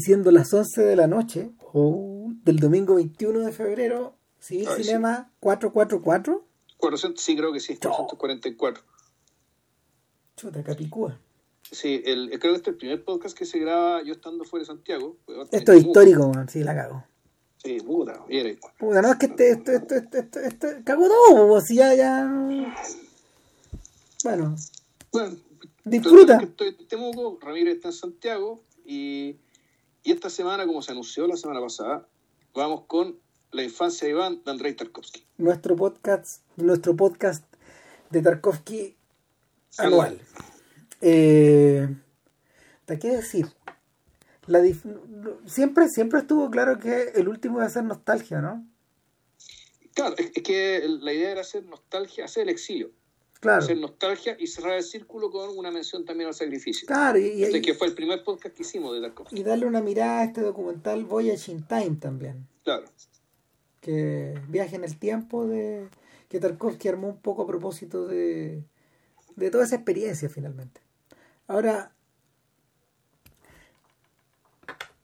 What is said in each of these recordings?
y siendo las 11 de la noche oh, del domingo 21 de febrero, Civil Cinema 444. 400, sí, creo que sí, 444. Chuta, Capicúa. Sí, el, creo que este es el primer podcast que se graba yo estando fuera de Santiago. Esto es histórico, man, sí, la cago. Sí, puta, mire. Puta, no, es que este, esto, esto, esto, esto, esto, cago todo, si ya, ya. Bueno. Bueno, disfruta. Estoy en Temuco, Ramírez está en Santiago y, y esta semana, como se anunció la semana pasada, vamos con La infancia de Iván de Andrei Tarkovsky. Nuestro podcast, nuestro podcast de Tarkovsky anual. Eh, ¿Qué decir? La siempre, siempre estuvo claro que el último iba a ser nostalgia, ¿no? Claro, es, que la idea era hacer nostalgia, hacer el exilio. Claro. Hacer nostalgia y cerrar el círculo con una mención también al sacrificio. Claro, y, y que fue el primer podcast que hicimos de Tarkovsky. Y darle una mirada a este documental Voyage in Time también. Claro. Que viaje en el tiempo de que Tarkovsky armó un poco a propósito de, de toda esa experiencia finalmente. Ahora,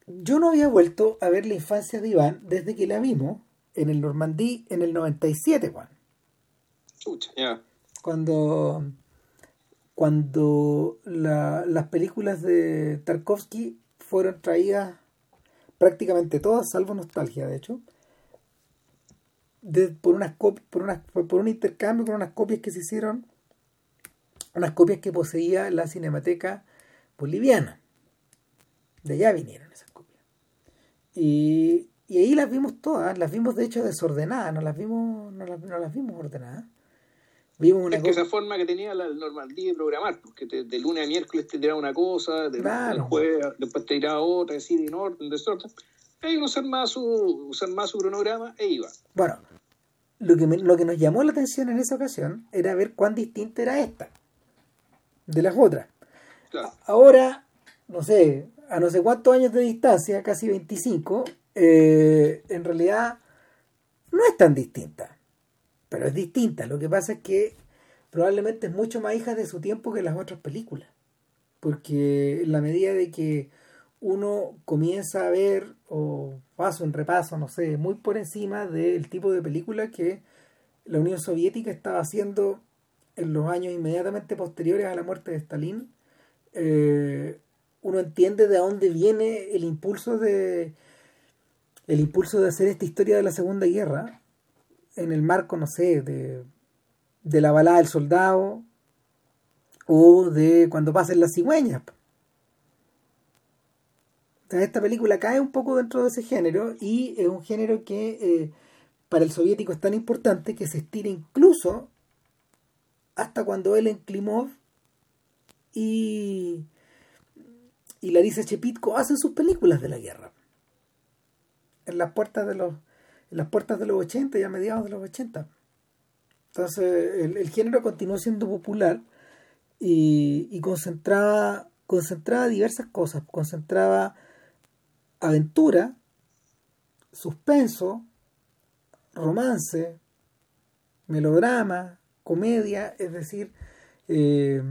yo no había vuelto a ver la infancia de Iván desde que la vimos en el Normandí en el 97, Juan. Chucha, ya. Cuando, cuando las películas de Tarkovsky fueron traídas prácticamente todas, salvo Nostalgia, de hecho, por, unas por, unas, por un intercambio con unas copias que se hicieron unas copias que poseía la Cinemateca Boliviana. De allá vinieron esas copias. Y, y ahí las vimos todas, las vimos de hecho desordenadas, no las vimos, no las, no las vimos ordenadas. Vimos una es que esa forma que tenía la Normandía de programar, porque de lunes a miércoles te tiraba una cosa, de jueves después te tiraba otra, así de orden, desorden. Ahí usar más su, usar más su cronograma e iba. Bueno, lo que, lo que nos llamó la atención en esa ocasión era ver cuán distinta era esta de las otras. Ahora, no sé, a no sé cuántos años de distancia, casi 25, eh, en realidad no es tan distinta, pero es distinta. Lo que pasa es que probablemente es mucho más hija de su tiempo que las otras películas, porque en la medida de que uno comienza a ver o paso en repaso, no sé, muy por encima del tipo de película que la Unión Soviética estaba haciendo en los años inmediatamente posteriores a la muerte de Stalin, eh, uno entiende de dónde viene el impulso de el impulso de hacer esta historia de la Segunda Guerra en el marco, no sé, de, de la balada del soldado o de cuando pasen las cigüeñas. esta película cae un poco dentro de ese género y es un género que eh, para el soviético es tan importante que se estira incluso hasta cuando él en Klimov y, y Larisa Chepitko hacen sus películas de la guerra. En las puertas de los, en las puertas de los 80 y a mediados de los 80. Entonces el, género continuó siendo popular y, concentraba, concentraba diversas cosas. Concentraba aventura, suspenso, romance, melodrama, comedia, es decir, eh,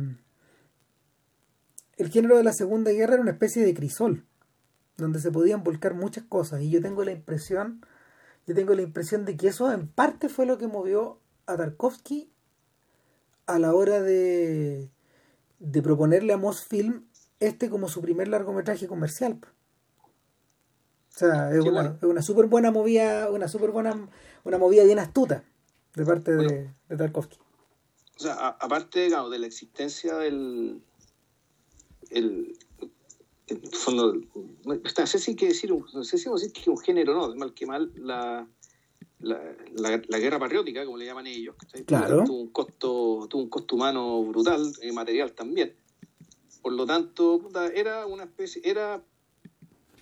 el género de la Segunda Guerra era una especie de crisol, donde se podían volcar muchas cosas, y yo tengo la impresión, yo tengo la impresión de que eso en parte fue lo que movió a Tarkovsky a la hora de, de proponerle a Mosfilm este como su primer largometraje comercial. O sea, es, una, una súper buena movida, una súper buena, una movida bien astuta de parte de, de Tarkovsky. O sea, aparte digamos, de la existencia del el, fondo no sé si hay que decir no sé si decir que un género no de mal que mal la la, la, guerra patriótica como le llaman ellos claro. tuvo un costo tuvo un costo humano brutal y material también por lo tanto era una especie era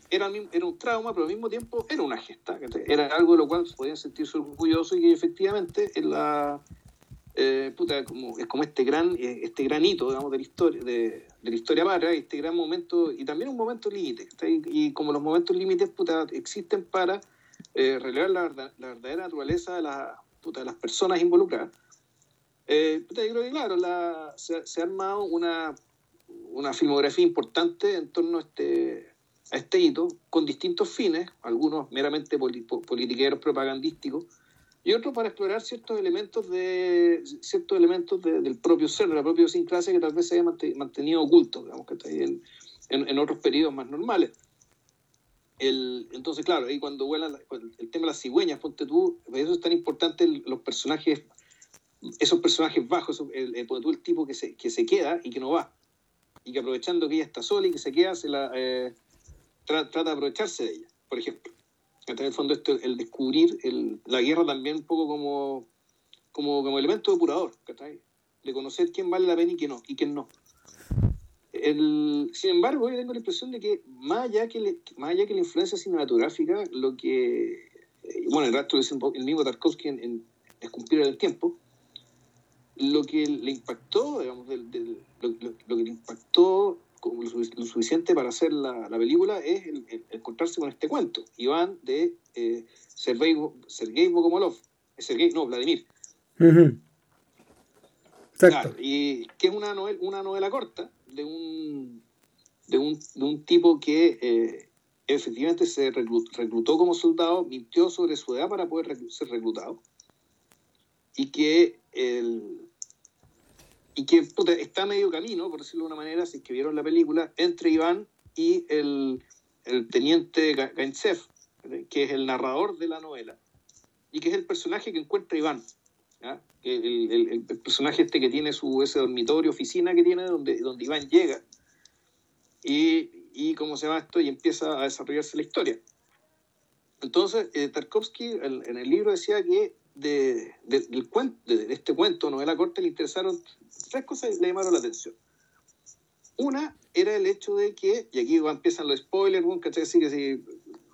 era, era un trauma, pero al mismo tiempo era una gesta. Era algo de lo cual podían sentirse orgullosos y que efectivamente en la, eh, puta, como, es como este gran, eh, este gran hito, digamos, de la historia, de, la historia para, este gran momento, y también un momento límite, y como los momentos límites, puta, existen para eh, relevar la, la, verdadera naturaleza de, las personas involucradas. Eh, puta, yo creo que, claro, la, se, ha armado una, una filmografía importante en torno a este, a este hito con distintos fines, algunos meramente politiqueros propagandísticos, y otros para explorar ciertos elementos de ciertos elementos del propio ser, de la propia idiosincrasia que tal vez se haya mantenido oculto, digamos, que está en, en, otros periodos más normales. El, entonces, claro, ahí cuando vuelan el tema de las cigüeñas, ponte tú, eso es tan importante los personajes, esos personajes bajos, el, el, tú el tipo que se, que se queda y que no va, y que aprovechando que ella está sola y que se queda, se la, eh, trata de aprovecharse de ella, por ejemplo. En el fondo, esto, el descubrir el, la guerra también un poco como, como, como elemento depurador, de conocer quién vale la pena y quién no. Y quién no. El, sin embargo, yo tengo la impresión de que más allá que, más allá que la influencia cinematográfica, lo que, eh, bueno, el resto dice el mismo Tarkovsky en, en el tiempo, lo que le impactó, digamos, del, lo, lo, que le impactó lo, suficiente para hacer la, la película es el, encontrarse con este cuento, Iván de eh, Sergei, Sergei Bokomolov, Sergei, no, Vladimir. Exacto. y que es una novela, una novela corta de un, de un, de un tipo que eh, efectivamente se reclutó, como soldado, mintió sobre su edad para poder ser reclutado y que el, y que está medio camino, por decirlo de una manera, si es que vieron la película, entre Iván y el, el teniente Gaintsev, que es el narrador de la novela, y que es el personaje que encuentra Iván. El, el, personaje este que tiene su, ese dormitorio, oficina que tiene, donde, donde Iván llega, y, y cómo se llama esto, y empieza a desarrollarse la historia. Entonces, eh, Tarkovsky en el libro decía que de, del cuento, de, este cuento, novela corta, le interesaron tres cosas le llamaron la atención. Una era el hecho de que, y aquí empiezan los spoilers, ¿cachai? Así que si,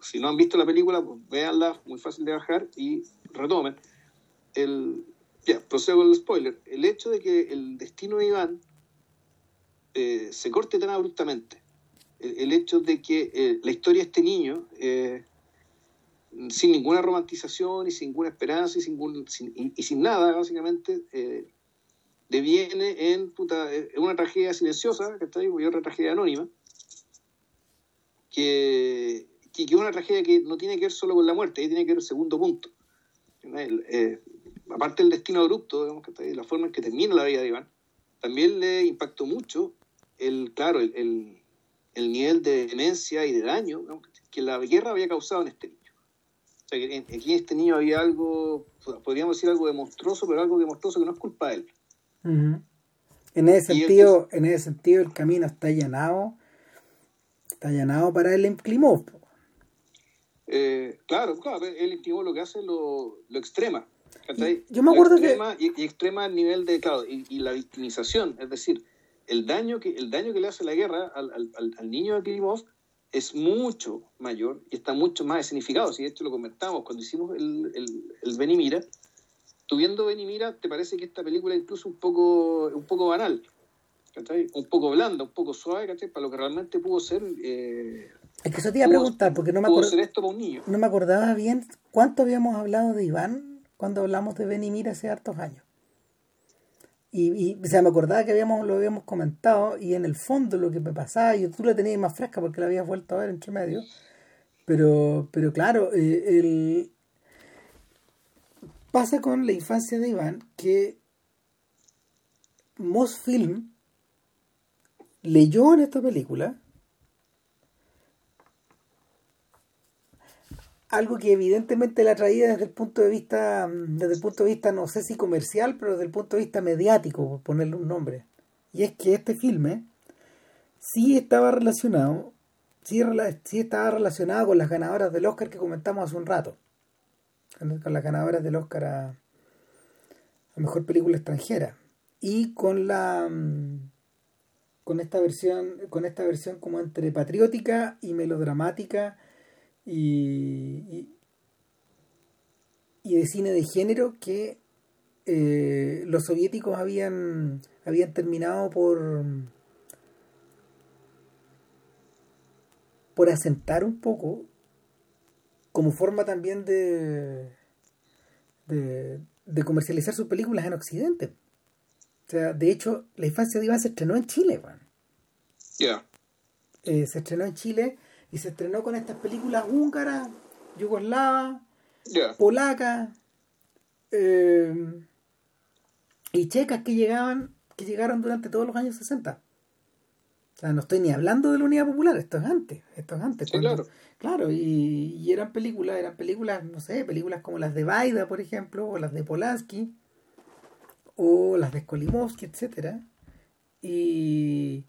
si, no han visto la película, pues véanla, muy fácil de bajar y retomen. El, ya, procedo con el spoiler. El hecho de que el destino de Iván eh, se corte tan abruptamente. El, hecho de que eh, la historia de este niño eh, sin ninguna romantización y sin ninguna esperanza y sin, y, sin nada, básicamente, eh, deviene en, una tragedia silenciosa, que está ahí, y otra tragedia anónima, que, que, es una tragedia que no tiene que ver solo con la muerte, ahí tiene que ver el segundo punto. Eh, aparte del destino abrupto, digamos, que está ahí, la forma en que termina la vida de Iván, también le impactó mucho el, claro, el, el, nivel de demencia y de daño que la guerra había causado en este que aquí en este niño había algo, podríamos decir algo de monstruoso, pero algo de monstruoso que no es culpa de él. En ese sentido, en ese sentido el camino está allanado, está allanado para el Klimov. Eh, claro, claro, el Klimov lo que hace lo, lo extrema. yo me acuerdo extrema, que... Y, extrema el nivel de, claro, y, la victimización, es decir, el daño que, el daño que le hace la guerra al, al, al niño de Klimov es mucho mayor y está mucho más significado. Si de hecho lo comentamos cuando hicimos el, el, el Benimira, tú viendo Benimira, te parece que esta película es incluso un poco, un poco banal, un poco blanda, un poco suave, para lo que realmente pudo ser. Eh, es que eso te iba a preguntar, porque no me, no me acordaba bien cuánto habíamos hablado de Iván cuando hablamos de Benimira hace hartos años. Y, y o sea, me acordaba que habíamos, lo habíamos comentado y en el fondo lo que me pasaba, yo tú la tenías más fresca porque la habías vuelto a ver entre medio, pero, pero claro, eh, el, pasa con la infancia de Iván que Mosfilm leyó en esta película algo que evidentemente la traía desde el punto de vista, mm, desde el punto de vista, no sé si comercial, pero desde el punto de vista mediático, por ponerle un nombre. Y es que este filme sí estaba relacionado, sí, sí estaba relacionado con las ganadoras del Oscar que comentamos hace un rato. Con las ganadoras del Oscar a, a mejor película extranjera. Y con la mm, con esta versión, con esta versión como entre patriótica y melodramática y, y, de cine de género que eh, los soviéticos habían, habían terminado por, por asentar un poco como forma también de, de, comercializar sus películas en Occidente. O sea, de hecho, La infancia de Iván se estrenó en Chile, Ya. Eh, se estrenó en Chile y se estrenó con estas películas húngaras, yugoslavas, polacas eh, y checas que llegaban, que llegaron durante todos los años 60. O sea, no estoy ni hablando de la Unidad Popular, esto es antes, esto es antes. claro. Claro, y, eran películas, eran películas, no sé, películas como las de Baida, por ejemplo, o las de Polanski, o las de Skolimowski, etcétera. Y,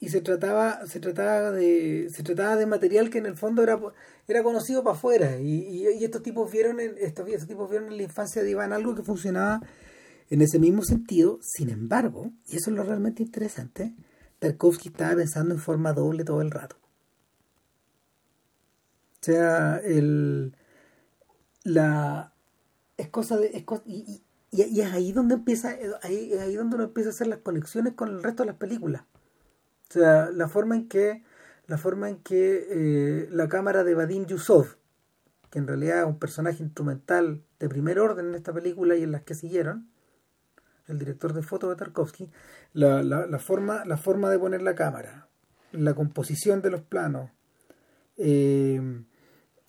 y se trataba, se trataba de, se trataba de material que en el fondo era, era conocido para afuera. Y, y, estos tipos vieron en, estos, tipos vieron en la infancia de Iván algo que funcionaba en ese mismo sentido. Sin embargo, y eso es lo realmente interesante, Tarkovsky estaba pensando en forma doble todo el rato. O sea, el la es cosa de es y, y, es ahí donde empieza ahí, ahí donde uno empieza a hacer las conexiones con el resto de las películas. O sea, la forma en que la forma en que eh, la cámara de Vadim Yusov, que en realidad es un personaje instrumental de primer orden en esta película y en las que siguieron, el director de foto de Tarkovsky, la, la, la, forma, la forma de poner la cámara, la composición de los planos, eh,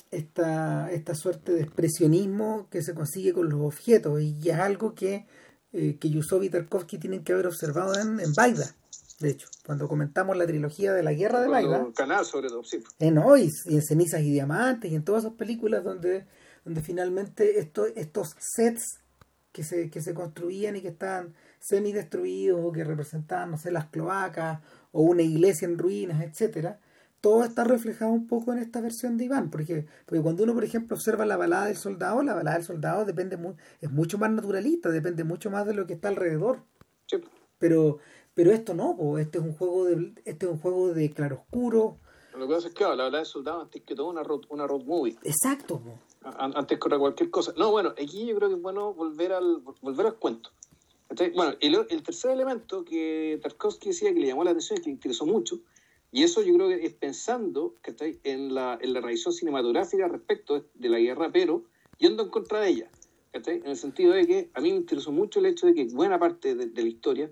esta, esta suerte de expresionismo que se consigue con los objetos y es algo que, eh, que Yusov y Tarkovsky tienen que haber observado en, en Baida. De hecho, cuando comentamos la trilogía de la guerra de Baida. canal sobre todo, En Hoy, y en Cenizas y Diamantes, y en todas esas películas donde, donde finalmente estos estos sets que se, que se construían y que estaban semi-destruidos o que representaban, no sé, las cloacas o una iglesia en ruinas, etcétera, todo está reflejado un poco en esta versión de Iván, porque, porque cuando uno, por ejemplo, observa la balada del soldado, la balada del soldado depende es mucho más naturalista, depende mucho más de lo que está alrededor. Pero, pero esto no, este es un juego de, este es un juego de claroscuro. Lo que pasa es que la balada del soldado antes que todo una road, una road movie. Exacto. Antes que cualquier cosa. No, bueno, aquí yo creo que es bueno volver al, volver al cuento. bueno, el, el tercer elemento que Tarkovsky decía que le llamó la atención y que le interesó mucho y eso yo creo que es pensando que en la, en la revisión cinematográfica respecto de la guerra, pero yendo en contra de ella. En el sentido de que a mí me interesó mucho el hecho de que buena parte de, la historia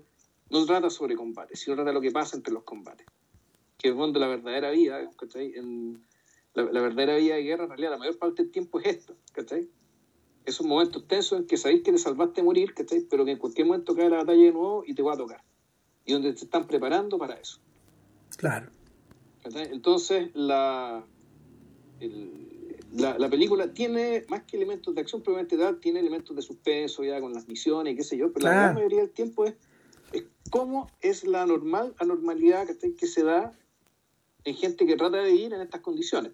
no trata sobre combate, sino trata de lo que pasa entre los combates. Que es donde la verdadera vida, En, la, verdadera vida de guerra, en realidad, la mayor parte del tiempo es esto. ¿cachai? Esos momentos tensos en que sabéis que te salvaste a morir, pero que en cualquier momento cae la batalla de nuevo y te va a tocar. Y donde te están preparando para eso. Claro. Entonces, la, la, película tiene, más que elementos de acción probablemente tal, tiene elementos de suspenso ya con las misiones y qué sé yo, pero la gran mayoría del tiempo es cómo es la normal anormalidad que se da en gente que trata de vivir en estas condiciones.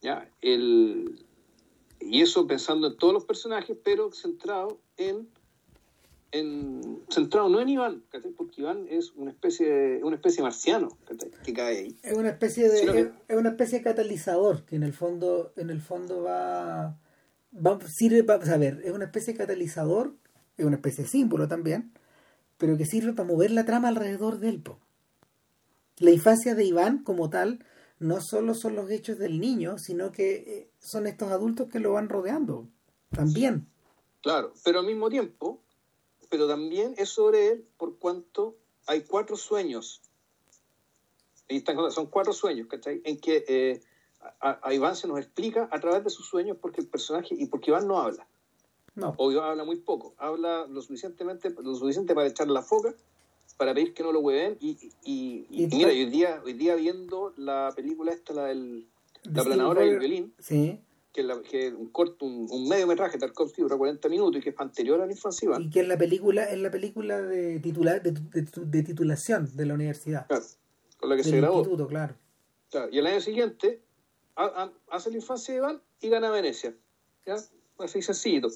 ¿Ya? El, y eso pensando en todos los personajes, pero centrado en en, centrado no en Iván, porque Iván es una especie una especie marciano que cae ahí. Es una especie de es, una especie de catalizador que en el fondo en el fondo va, va sirve para saber, es una especie de catalizador, es una especie de símbolo también, pero que sirve para mover la trama alrededor del po. La infancia de Iván como tal no solo son los hechos del niño, sino que eh, son estos adultos que lo van rodeando también. Claro, pero al mismo tiempo pero también es sobre él por cuanto hay cuatro sueños. son cuatro sueños, ¿cachai? En que eh, a, Iván se nos explica a través de sus sueños porque el personaje, y porque Iván no habla. No. O Iván habla muy poco. Habla lo suficientemente, lo suficiente para echar la foca, para pedir que no lo hueven. Y, y, mira, hoy día, hoy día viendo la película esta, la del la planadora del violín, sí que, que un corto, un, un medio metraje, Tarkovsky dura 40 minutos y que es anterior a la infancia. Y que es la película, es la película de, titular, de, de, titulación de la universidad. Claro, con la que se grabó. Claro. Y el año siguiente hace la infancia de Iván y gana Venecia. ¿ya? Así sencillito.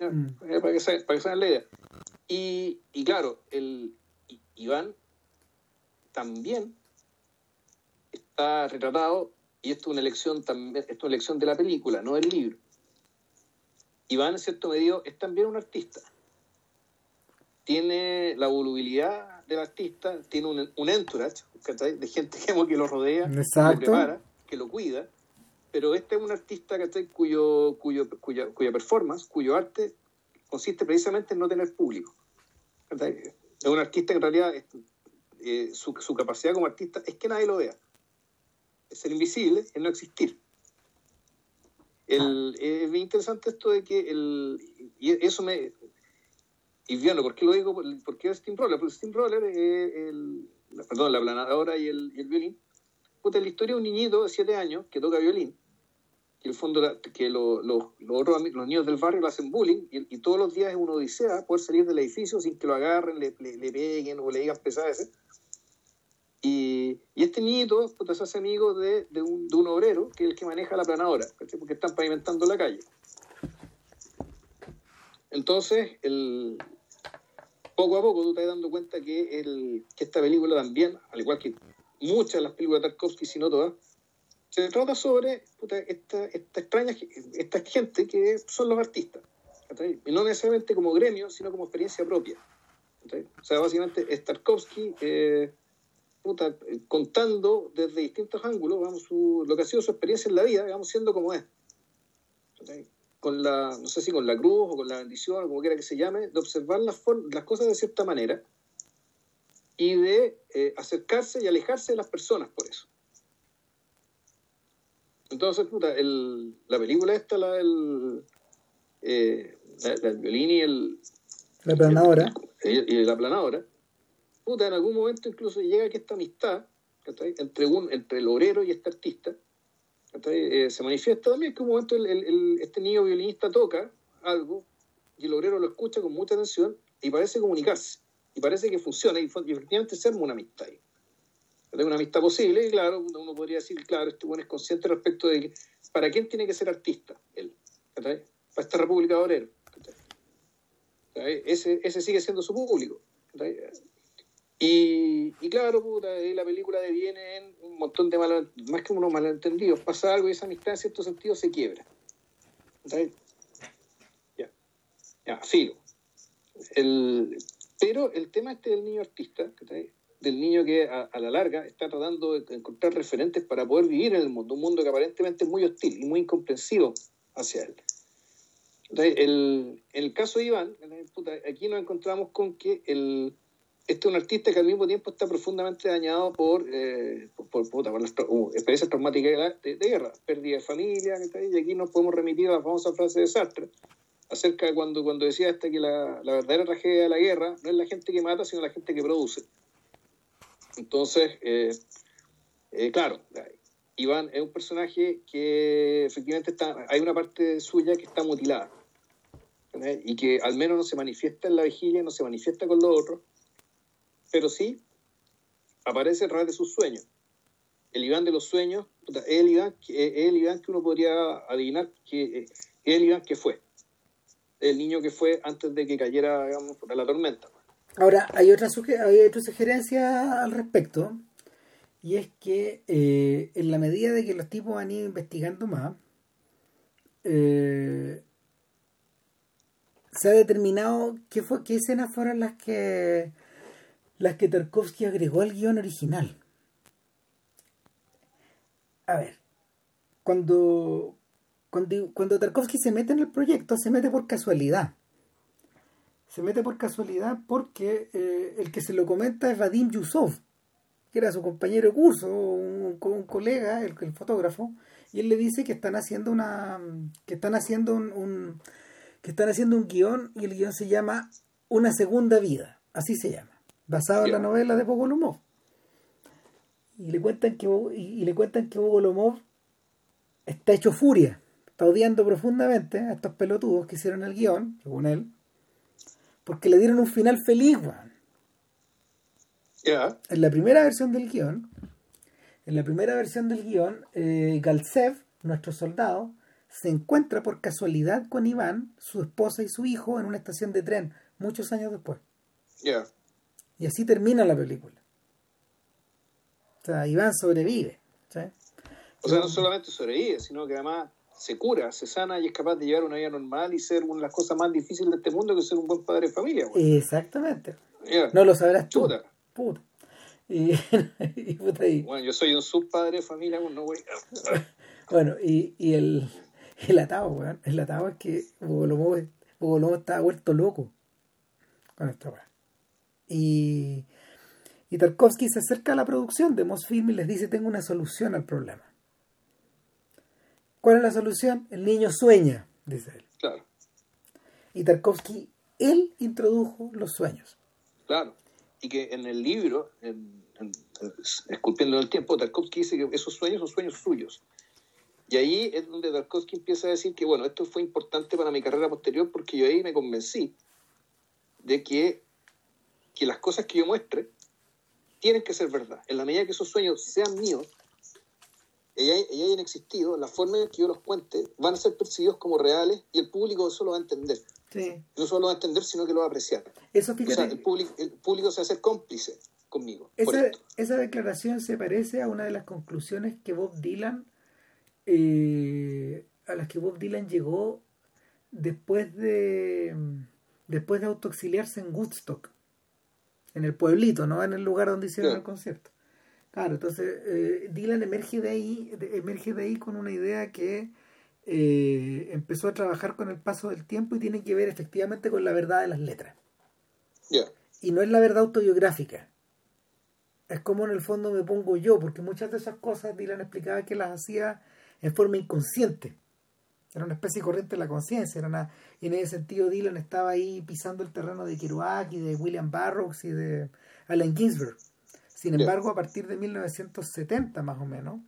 Mm. Eh, para, que se, para que se la idea. Y, y claro, el Iván también está retratado y esto es una elección también, esto es una elección de la película, no del libro. Iván, en cierto medio, es también un artista. Tiene la volubilidad del artista, tiene un, un entourage de gente que lo rodea, que lo prepara, que lo cuida, pero este es un artista Cuyo, cuyo, cuya, cuya performance, cuyo arte consiste precisamente en no tener público. Es un artista que en realidad eh, su, su capacidad como artista es que nadie lo vea ser invisible es no existir. El, es bien interesante esto de que el, y eso me... Y bueno, ¿por qué lo digo? ¿Por qué Steamroller? Porque Steamroller es el, perdón, la planadora y el, y el violín. Puta, la historia de un niñito de 7 años que toca violín el fondo que lo, los niños del barrio lo hacen bullying y, todos los días es una odisea poder salir del edificio sin que lo agarren, le, le, peguen o le digan pesadas. Y, y, este niñito se hace amigo de, de, un, de, un, obrero que es el que maneja la planadora, porque están pavimentando la calle. Entonces, el, poco a poco tú te vas dando cuenta que, el, que esta película también, al igual que muchas de las películas de Tarkovsky, si no todas, se trata sobre esta, esta extraña esta gente que son los artistas. Y no necesariamente como gremio, sino como experiencia propia. O sea, básicamente es Tarkovsky eh, contando desde distintos ángulos vamos, su, lo que ha sido su experiencia en la vida, digamos, siendo como es. Con la, no sé si con la cruz o con la bendición, o como quiera que se llame, de observar las, las cosas de cierta manera y de eh, acercarse y alejarse de las personas por eso. Entonces, puta, el, la película esta, la del eh, la, violín y el... La planadora. y, la planadora. Puta, en algún momento incluso llega que esta amistad entre, un, entre el obrero y este artista eh, se manifiesta también que en un momento el, el, este niño violinista toca algo y el obrero lo escucha con mucha atención y parece comunicarse. Y parece que funciona y, efectivamente se arma una amistad ahí de una amistad posible, y claro, uno podría decir, claro, este bueno es consciente respecto de que, ¿para quién tiene que ser artista él? Para esta República de Obrero. Ese, ese sigue siendo su público. Y, y, claro, puta, la película deviene en un montón de malos, más que unos malentendidos. Pasa algo y esa amistad en cierto sentido se quiebra. Ya, ya, filo. El, pero el tema este del niño artista, del niño que a, la larga está tratando de encontrar referentes para poder vivir en el mundo, un mundo que aparentemente es muy hostil y muy incomprensivo hacia él. el, en el caso de Iván, aquí nos encontramos con que este es un artista que al mismo tiempo está profundamente dañado por, eh, por, por, las uh, experiencias traumáticas de, guerra, pérdida de familia, y aquí nos podemos remitir a la famosa frase de Sartre, acerca de cuando, cuando decía hasta que la, la verdadera tragedia de la guerra no es la gente que mata, sino la gente que produce. Entonces, eh, eh, claro, Iván es un personaje que efectivamente está, hay una parte suya que está mutilada y que al menos no se manifiesta en la vigilia, no se manifiesta con los otros, pero sí aparece a través de sus sueños. El Iván de los sueños es el Iván, el Iván que uno podría adivinar que es el Iván que fue, el niño que fue antes de que cayera digamos, la tormenta. Ahora, hay otra, hay otra sugerencia al respecto, y es que eh, en la medida de que los tipos han ido investigando más, eh, se ha determinado qué, fue, qué escenas fueron las que las que Tarkovsky agregó al guion original. A ver, cuando, cuando, cuando Tarkovsky se mete en el proyecto, se mete por casualidad se mete por casualidad porque eh, el que se lo comenta es Vadim Yusov, que era su compañero de curso, un, colega, el, el, fotógrafo, y él le dice que están haciendo una que están haciendo un, que están haciendo un guion y el guion se llama Una segunda vida, así se llama, basado en la novela de Bogolomov. Y le cuentan que y, le cuentan que Bogolomov está hecho furia, está odiando profundamente a estos pelotudos que hicieron el guion, según él porque le dieron un final feliz, weón. En la primera versión del guion, en la primera versión del guion, eh, Galtsev, nuestro soldado, se encuentra por casualidad con Iván, su esposa y su hijo en una estación de tren, muchos años después. Y así termina la película. O sea, Iván sobrevive. O sea, no solamente sobrevive, sino que además se cura, se sana y es capaz de llevar una vida normal y ser una de las cosas más difíciles de este mundo que ser un buen padre de familia. Exactamente. No lo sabrás tú. Puta. Y, Bueno, yo soy un subpadre de familia, no voy Bueno, y, y el, el atado, weón. El atado es que Bogolomo, estaba vuelto loco con esta weón. Y, y Tarkovsky se acerca a la producción de Mosfilm y les dice, tengo una solución al problema ¿Cuál es la solución? El niño sueña, dice él. Claro. Y Tarkovsky, él introdujo los sueños. Claro. Y que en el libro, en, Esculpiendo el tiempo, Tarkovsky dice que esos sueños son sueños suyos. Y ahí es donde Tarkovsky empieza a decir que, bueno, esto fue importante para mi carrera posterior porque yo ahí me convencí de que, que las cosas que yo muestre tienen que ser verdad. En la medida que esos sueños sean míos, y hayan existido, la forma en que yo los cuente van a ser percibidos como reales y el público eso lo va a entender. No solo lo va a entender, sino que lo va a apreciar. Eso, o sea, el, público, el público se va a hacer cómplice conmigo. Esa, esa, declaración se parece a una de las conclusiones que Bob Dylan, eh, a las que Bob Dylan llegó después de después de autoexiliarse en Woodstock, en el pueblito, no en el lugar donde hicieron el concierto. Claro, entonces eh, Dylan emerge de ahí, emerge de ahí con una idea que eh, empezó a trabajar con el paso del tiempo y tiene que ver efectivamente con la verdad de las letras. Y no es la verdad autobiográfica. Es como en el fondo me pongo yo, porque muchas de esas cosas Dylan explicaba que las hacía en forma inconsciente. Era una especie de corriente de la conciencia. Era y en ese sentido Dylan estaba ahí pisando el terreno de Kerouac y de William Burroughs y de Allen Ginsberg. Sin embargo, a partir de 1970 más o menos,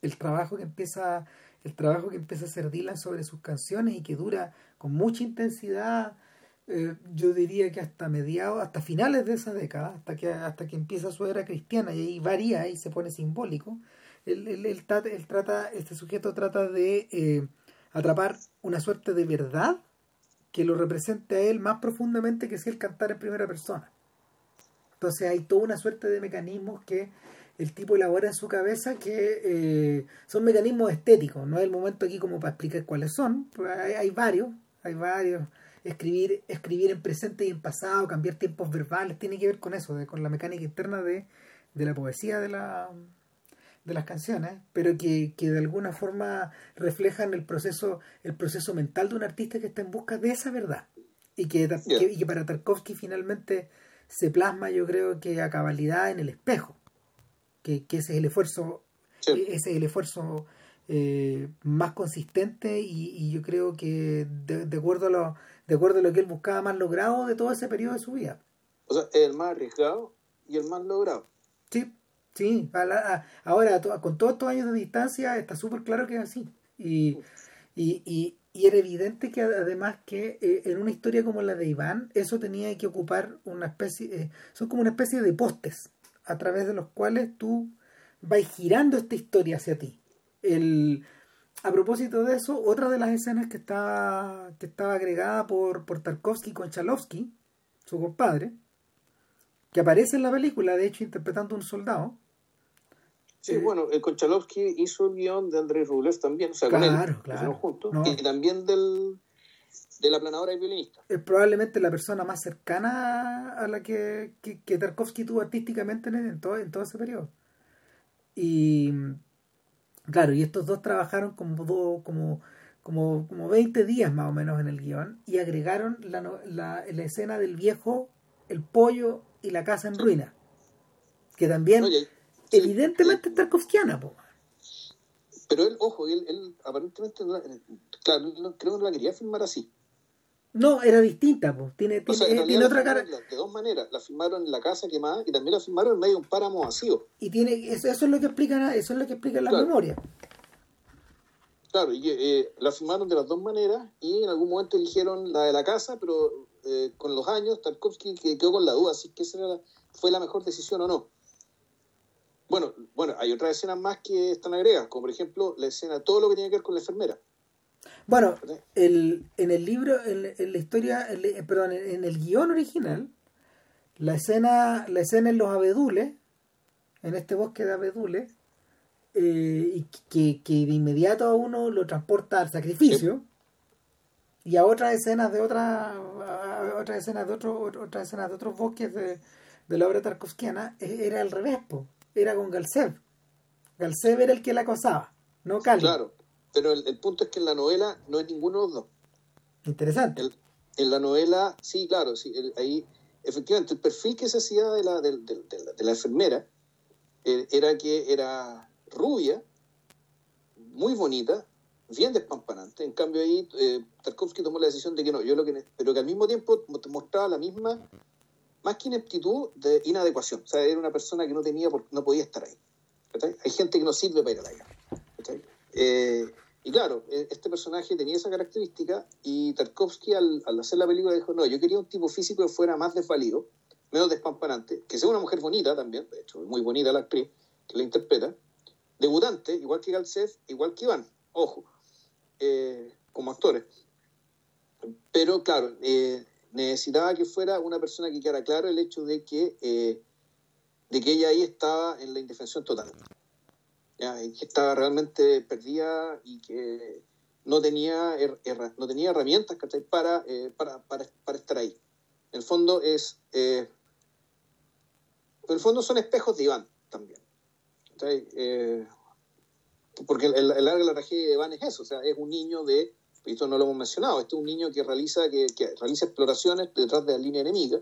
el trabajo que empieza el trabajo que empieza a hacer Dylan sobre sus canciones y que dura con mucha intensidad, eh, yo diría que hasta mediados, hasta finales de esa década, hasta que, hasta que empieza su era cristiana y ahí varía y se pone simbólico, él, trata, este sujeto trata de eh, atrapar una suerte de verdad que lo represente a él más profundamente que si él cantara en primera persona. Entonces hay toda una suerte de mecanismos que el tipo elabora en su cabeza que eh, son mecanismos estéticos. No es el momento aquí como para explicar cuáles son. Hay, varios, hay varios. Escribir, escribir en presente y en pasado, cambiar tiempos verbales, tiene que ver con eso, con la mecánica interna de, la poesía de, la, de las canciones, pero que, que, de alguna forma reflejan el proceso, el proceso mental de un artista que está en busca de esa verdad. Y que, y que para Tarkovsky finalmente se plasma yo creo que a cabalidad en el espejo, que, ese es el esfuerzo, ese es el esfuerzo eh, más consistente y, yo creo que de, acuerdo a lo, de acuerdo a lo que él buscaba más logrado de todo ese periodo de su vida. O sea, el más arriesgado y el más logrado. Sí, sí. ahora, con todos estos años de distancia, está súper claro que es así. Y, y, y era evidente que además que eh, en una historia como la de Iván, eso tenía que ocupar una especie, eh, son como una especie de postes a través de los cuales tú vas girando esta historia hacia ti. El, a propósito de eso, otra de las escenas que estaba, que estaba agregada por, por Tarkovsky con Chalovsky, su compadre, que aparece en la película, de hecho interpretando a un soldado, Sí, bueno, el Konchalovsky hizo el guion de Andrés Rubles también, o sea, claro, claro. juntos, y también del, de la planadora y violinista. Es probablemente la persona más cercana a la que, que, Tarkovsky tuvo artísticamente en, todo, en todo ese periodo. Y claro, y estos dos trabajaron como, como, como, como 20 días más o menos en el guion y agregaron la, la, la escena del viejo, el pollo y la casa en ruina. Que también evidentemente tarkovskiana, po. Pero él, ojo, él, él aparentemente, claro, creo que no la quería filmar así. No, era distinta, pues. Tiene, tiene, otra cara. De dos maneras. La filmaron en la casa quemada y también la filmaron en medio de un páramo vacío. Y tiene, eso, es lo que explica, eso es lo que explica la memoria. Claro, y eh, la filmaron de las dos maneras y en algún momento eligieron la de la casa, pero eh, con los años Tarkovsky quedó con la duda si que esa fue la mejor decisión o no. Bueno, bueno, hay otras escenas más que están agregadas, como por ejemplo la escena, todo lo que tiene que ver con la enfermera. Bueno, el, en el libro, en, la historia, perdón, en, el guion original, la escena, la escena en los abedules, en este bosque de abedules, eh, y que, que, de inmediato a uno lo transporta al sacrificio, y a otras escenas de otra, otras escenas de otro, otras escenas de otros bosques de, de la obra tarkovskiana, e, era al revés, po era con Galsev. Galsev era el que la acosaba, no Cali. Claro, pero el, punto es que en la novela no es ninguno de los dos. Interesante. en la novela, sí, claro, sí, ahí efectivamente el perfil que se hacía de la, de, la, enfermera eh, era que era rubia, muy bonita, bien despampanante. En cambio ahí eh, Tarkovsky tomó la decisión de que no, yo lo que pero que al mismo tiempo mostraba la misma más que ineptitud de inadecuación. O sea, era una persona que no tenía no podía estar ahí. Hay gente que no sirve para ir a la guerra. Eh, y claro, e, este personaje tenía esa característica y Tarkovsky al, hacer la película dijo, no, yo quería un tipo físico que fuera más desvalido, menos despampanante, que sea una mujer bonita también, de hecho, muy bonita la actriz que la interpreta, debutante, igual que Galcev, igual que Iván, ojo, eh, como actores. Pero claro, eh, necesitaba que fuera una persona que quedara claro el hecho de que, eh, de que ella ahí estaba en la indefensión total. que estaba realmente perdida y que no tenía, no tenía herramientas para, para, para, para, estar ahí. En el fondo es... en el fondo son espejos de Iván también. Eh, porque el, el, larga la tragedia de Iván es eso, o sea, es un niño de, esto no lo hemos mencionado, este es un niño que realiza, que, realiza exploraciones detrás de la línea enemiga,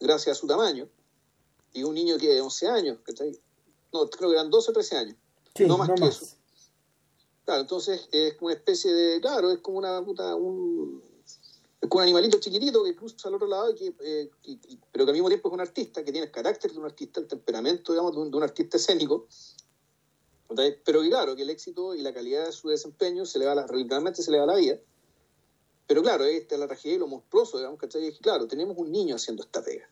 gracias a su tamaño, y un niño que de 11 años, no, creo que eran 12 o 13 años, no más que eso. Claro, entonces es como una especie de, claro, es como una puta, un, es como un animalito chiquitito que cruza al otro lado, y que, eh, pero que al mismo tiempo es un artista, que tiene el carácter de un artista, el temperamento, digamos, de un artista escénico, pero claro, que el éxito y la calidad de su desempeño se le va la, radicalmente se le va a la vida. Pero claro, esta es la tragedia y lo monstruoso, digamos, ¿cachai? Es que claro, tenemos un niño haciendo esta pega.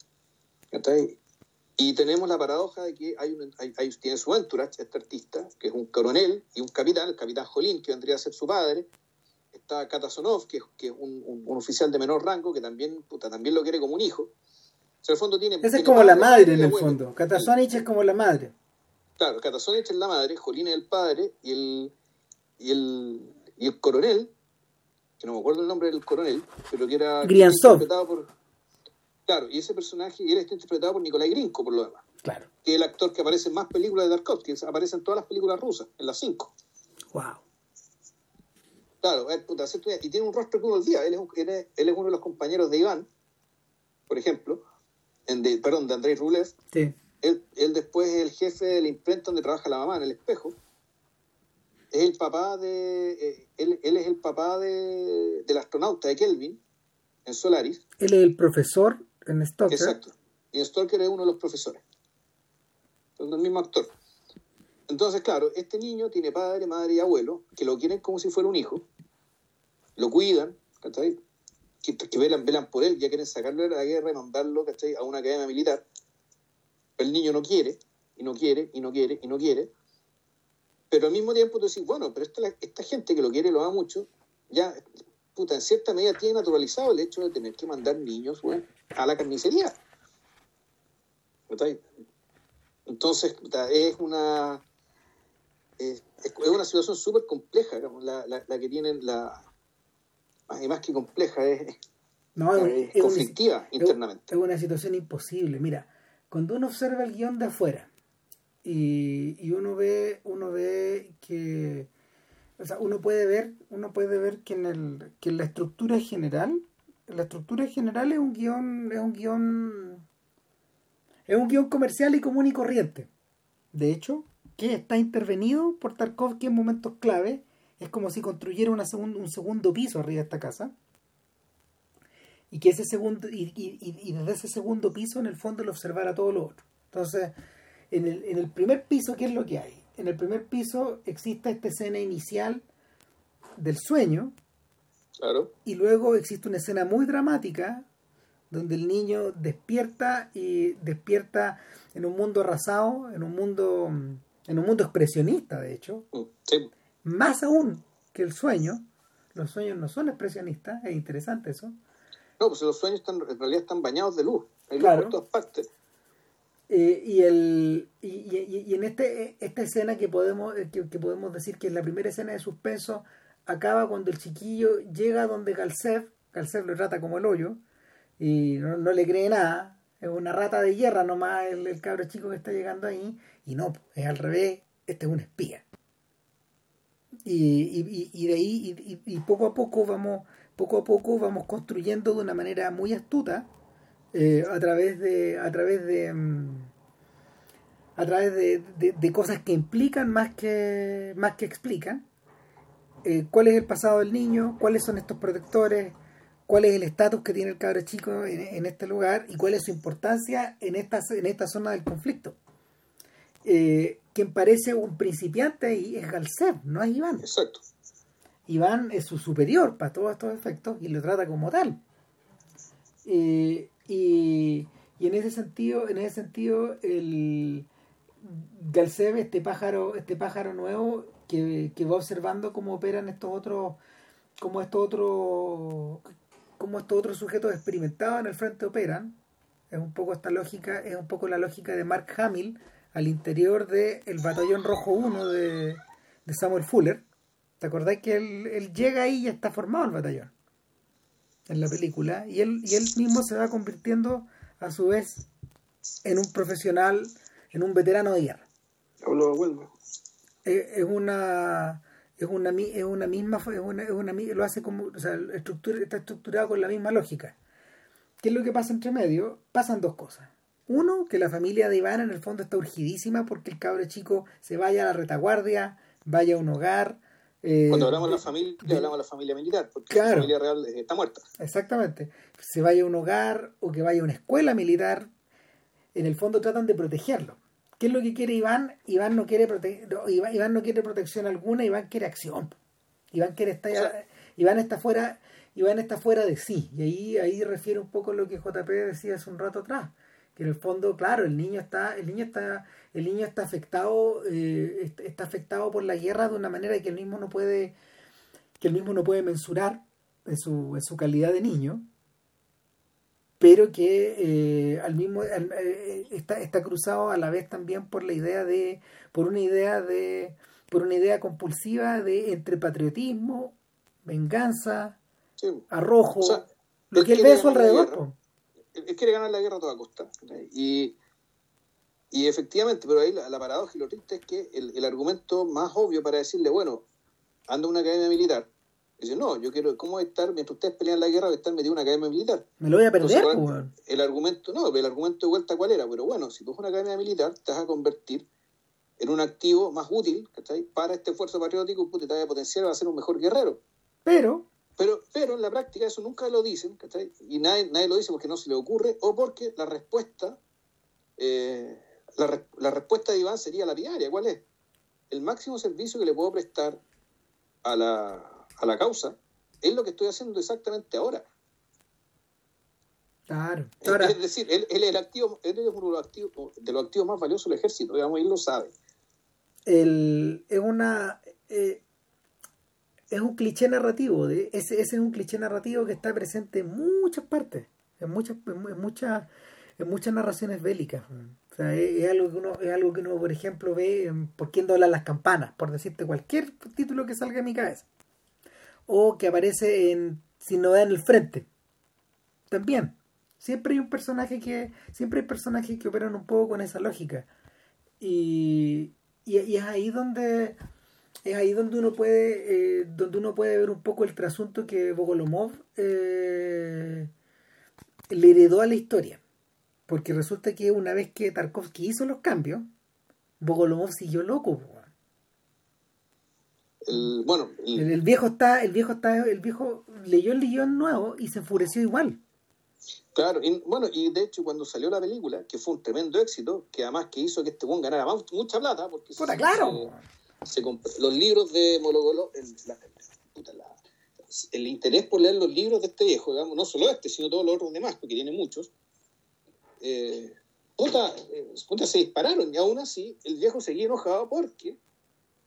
Y tenemos la paradoja de que hay, un, hay, tiene su entourage, este artista, que es un coronel y un capitán, el capitán Jolín, que vendría a ser su padre. Está Katasonov, que, que es un, un, oficial de menor rango, que también, puta, también lo quiere como un hijo. O sea, el fondo tiene... Esa es como la madre, en el fondo. Katasonich es como la madre. Claro, Katasonich es la madre, Jolín es el padre, y el, y el, y el coronel, que no me acuerdo el nombre del coronel, pero que era interpretado por. Claro, y ese personaje, y él está interpretado por Nicolai Grinko, por lo demás. Claro. Que es el actor que aparece en más películas de Tarkovsky, aparece en todas las películas rusas, en las cinco. Wow. Claro, puta, y tiene un rostro que uno día. Él es, él, es, él es uno de los compañeros de Iván, por ejemplo, en de, perdón, de Andrei Rublev. Sí él, después es el jefe de la imprenta donde trabaja la mamá, en el espejo. Es el papá de. Eh, él, es el papá de, del astronauta de Kelvin en Solaris. Él es el profesor en Stalker. Exacto. Y Stalker es uno de los profesores. Es el mismo actor. Entonces, claro, este niño tiene padre, madre y abuelo que lo quieren como si fuera un hijo. Lo cuidan, ¿cachai? Que, que velan, velan por él, ya quieren sacarlo de la guerra y mandarlo, ¿cachai? A una academia militar el niño no quiere, y no quiere, y no quiere, y no quiere. Pero al mismo tiempo tú decís, bueno, pero esta, esta gente que lo quiere, lo ama mucho, ya, puta, en cierta medida tiene naturalizado el hecho de tener que mandar niños a la carnicería. Entonces, puta, es una es, una situación súper compleja, la, la, la, que tienen la más, más que compleja, es, conflictiva internamente. Es una situación imposible. Mira, cuando uno observa el guion de afuera y, uno ve uno ve que o sea, uno puede ver uno puede ver que en el que la estructura general la estructura general es un guion es un guion es un guion comercial y común y corriente. De hecho que está intervenido por Tarkovsky en momentos clave es como si construyera un segundo piso arriba de esta casa y que ese segundo y, y, desde ese segundo piso en el fondo lo observara todo lo otro. Entonces en el, en el primer piso qué es lo que hay en el primer piso existe esta escena inicial del sueño claro. y luego existe una escena muy dramática donde el niño despierta y despierta en un mundo arrasado en un mundo en un mundo expresionista de hecho mm, sí. más aún que el sueño. Los sueños no son expresionistas es interesante eso no, pues los sueños están, en realidad están bañados de luz, hay luz por todas partes. Eh, y, el, y, y, en este, esta escena que podemos, eh, que, podemos decir que es la primera escena de suspenso, acaba cuando el chiquillo llega donde Galcev, Galcev lo trata como el hoyo, y no, no, le cree nada, es una rata de hierra nomás el, el cabro chico que está llegando ahí, y no, es al revés, este es un espía. Y, y de ahí, y, poco a poco vamos poco a poco vamos construyendo de una manera muy astuta eh, a través de a través de mm, a través de, de, cosas que implican más que más que explican eh, cuál es el pasado del niño, cuáles son estos protectores, cuál es el estatus que tiene el cabro chico en, este lugar y cuál es su importancia en esta, en esta zona del conflicto. Eh, quien parece un principiante ahí es Galcev, no es Iván. Exacto. Iván es su superior para todos estos efectos y lo trata como tal. Eh, y, y, en ese sentido, en ese sentido, el Galcev, este pájaro, este pájaro nuevo, que, que va observando cómo operan estos otros, como estos otros, como estos otros sujetos experimentados en el frente operan, es un poco esta lógica, es un poco la lógica de Mark Hamill al interior del el batallón rojo 1 de, de, Samuel Fuller. ¿Te acordás que él, él, llega ahí y ya está formado el batallón? En la película. Y él, y él mismo se va convirtiendo a su vez en un profesional, en un veterano de guerra. Es, una es una es una misma es una, es una, lo hace como o sea estructura, está estructurado con la misma lógica ¿qué es lo que pasa entre medio? pasan dos cosas uno, que la familia de Iván en el fondo está urgidísima porque el cabro chico se vaya a la retaguardia, vaya a un hogar. Eh, Cuando hablamos de la familia, hablamos de la familia militar, porque la familia real está muerta. Exactamente. Se vaya a un hogar o que vaya a una escuela militar, en el fondo tratan de protegerlo. ¿Qué es lo que quiere Iván? Iván no quiere, prote Iván, no quiere protección alguna, Iván quiere acción. Iván quiere estar, Iván está fuera, Iván está fuera de sí. Y ahí, ahí refiere un poco lo que JP decía hace un rato atrás que en el fondo claro el niño está el niño está el niño está afectado eh, está afectado por la guerra de una manera que el mismo no puede que el mismo no puede mensurar en su, en su calidad de niño pero que eh, al mismo eh, está, está cruzado a la vez también por la idea de por una idea de por una idea compulsiva de entre patriotismo venganza arrojo lo que él ve a su alrededor él quiere ganar la guerra a toda costa. Y, y efectivamente, pero ahí la, paradoja y lo triste es que el, argumento más obvio para decirle, bueno, anda una academia militar, dice, no, yo quiero, ¿cómo estar, mientras ustedes pelean la guerra, voy a estar metido en una academia militar? Me lo voy a perder, El argumento, no, el argumento de vuelta cuál era, pero bueno, si tú es una academia militar, te vas a convertir en un activo más útil, Para este esfuerzo patriótico, te va a potenciar, va a ser un mejor guerrero. Pero pero, pero en la práctica eso nunca lo dicen, ¿cachai? Y nadie, nadie lo dice porque no se le ocurre o porque la respuesta, eh, la, la, respuesta de Iván sería lapidaria. ¿Cuál es? El máximo servicio que le puedo prestar a la, a la causa es lo que estoy haciendo exactamente ahora. Claro. Es, decir, él, él, es el activo, él es uno de los activos, de los activos más valiosos del ejército, digamos, él lo sabe. El, es una... Eh, es un cliché narrativo, ese, ese es un cliché narrativo que está presente en muchas partes, en muchas, en muchas, en muchas narraciones bélicas. O sea, es, algo que uno, es algo que uno, por ejemplo, ve en por quién doblan las campanas, por decirte cualquier título que salga de mi cabeza. O que aparece en Sin novedad en el frente. También. Siempre hay un personaje que. Siempre hay personajes que operan un poco con esa lógica. Y, y, y es ahí donde es ahí donde uno puede eh, donde uno puede ver un poco el trasunto que Bogolomov eh, le heredó a la historia. Porque resulta que una vez que Tarkovsky hizo los cambios Bogolomov siguió loco el, bueno el, viejo está el viejo está el viejo leyó el guion nuevo y se enfureció igual. Claro, y, bueno, y de hecho cuando salió la película, que fue un tremendo éxito, que además que hizo que este buen ganara mucha plata, porque claro los libros de Mologolo, el, el, interés por leer los libros de este viejo, digamos, no solo este, sino todos los otros demás, porque tiene muchos, eh, eh, puta, se dispararon y aún así el viejo seguía enojado porque,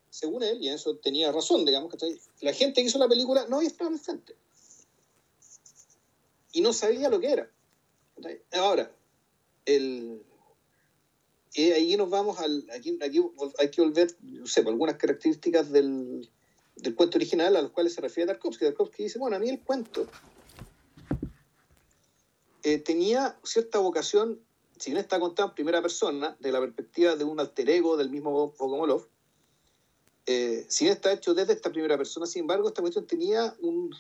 según él, y eso tenía razón, digamos, que la gente que hizo la película no había estado frente y no sabía lo que era. Ahora, el, y ahí nos vamos al. Aquí, hay que volver, no sé, algunas características del, del cuento original a los cuales se refiere Tarkovsky. Tarkovsky dice: Bueno, a mí el cuento eh, tenía cierta vocación, si bien está contado en primera persona, de la perspectiva de un alter ego del mismo Bogomolov, eh, si bien está hecho desde esta primera persona, sin embargo, esta cuestión tenía un,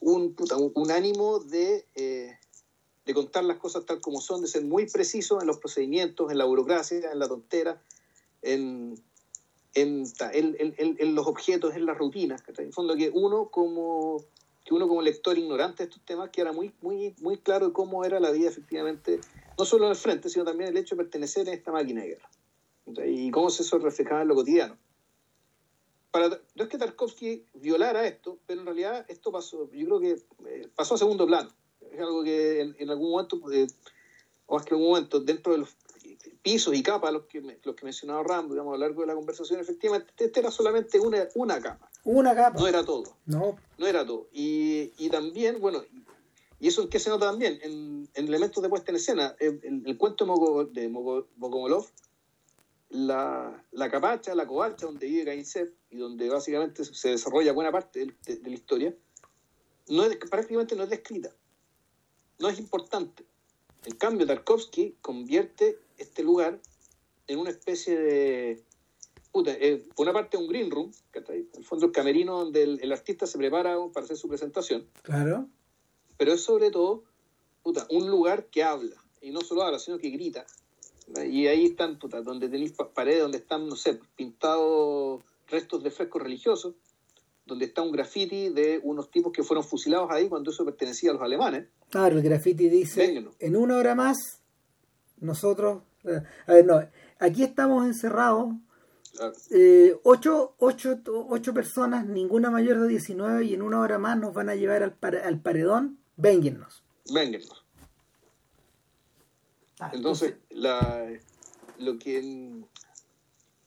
un, un, ánimo de. Eh, de contar las cosas tal como son, de ser muy preciso en los procedimientos, en la burocracia, en la tontera, en, en, en, los objetos, en las rutinas. En el fondo que uno como que uno como lector ignorante de estos temas que era muy, muy, muy claro cómo era la vida efectivamente, no solo en el frente, sino también el hecho de pertenecer a esta máquina de guerra. Y cómo se eso reflejaba en lo cotidiano. Para, no es que Tarkovsky violara esto, pero en realidad esto pasó, yo creo que eh, pasó a segundo plano. Es algo que en, algún momento, eh, o más que en algún momento, dentro de los pisos y capas, los que, los que mencionaba Rambo, digamos, a lo largo de la conversación, efectivamente, este era solamente una, una capa. Una capa. No era todo. No. No era todo. Y, y también, bueno, y eso en qué se nota también, en, en elementos de puesta en escena, el, el, cuento de, Mokomolov, la, la capacha, la covacha donde vive Gainset y donde básicamente se desarrolla buena parte de, de, la historia, no es, prácticamente no es descrita. No es importante. En cambio, Tarkovsky convierte este lugar en una especie de. Puta, eh, por una parte, un green room, en el fondo, el camerino donde el, artista se prepara para hacer su presentación. Claro. Pero es sobre todo puta, un lugar que habla, y no solo habla, sino que grita. Y ahí están, puta, donde tenéis paredes, donde están, no sé, pintados restos de frescos religiosos, donde está un graffiti de unos tipos que fueron fusilados ahí cuando eso pertenecía a los alemanes. Claro, el graffiti dice, en una hora más, nosotros a ver, no, aquí estamos encerrados. Eh, ocho, ocho, ocho, personas, ninguna mayor de 19, y en una hora más nos van a llevar al, al paredón. Vénguennos. Vénguennos. Ah, entonces, la, lo que en,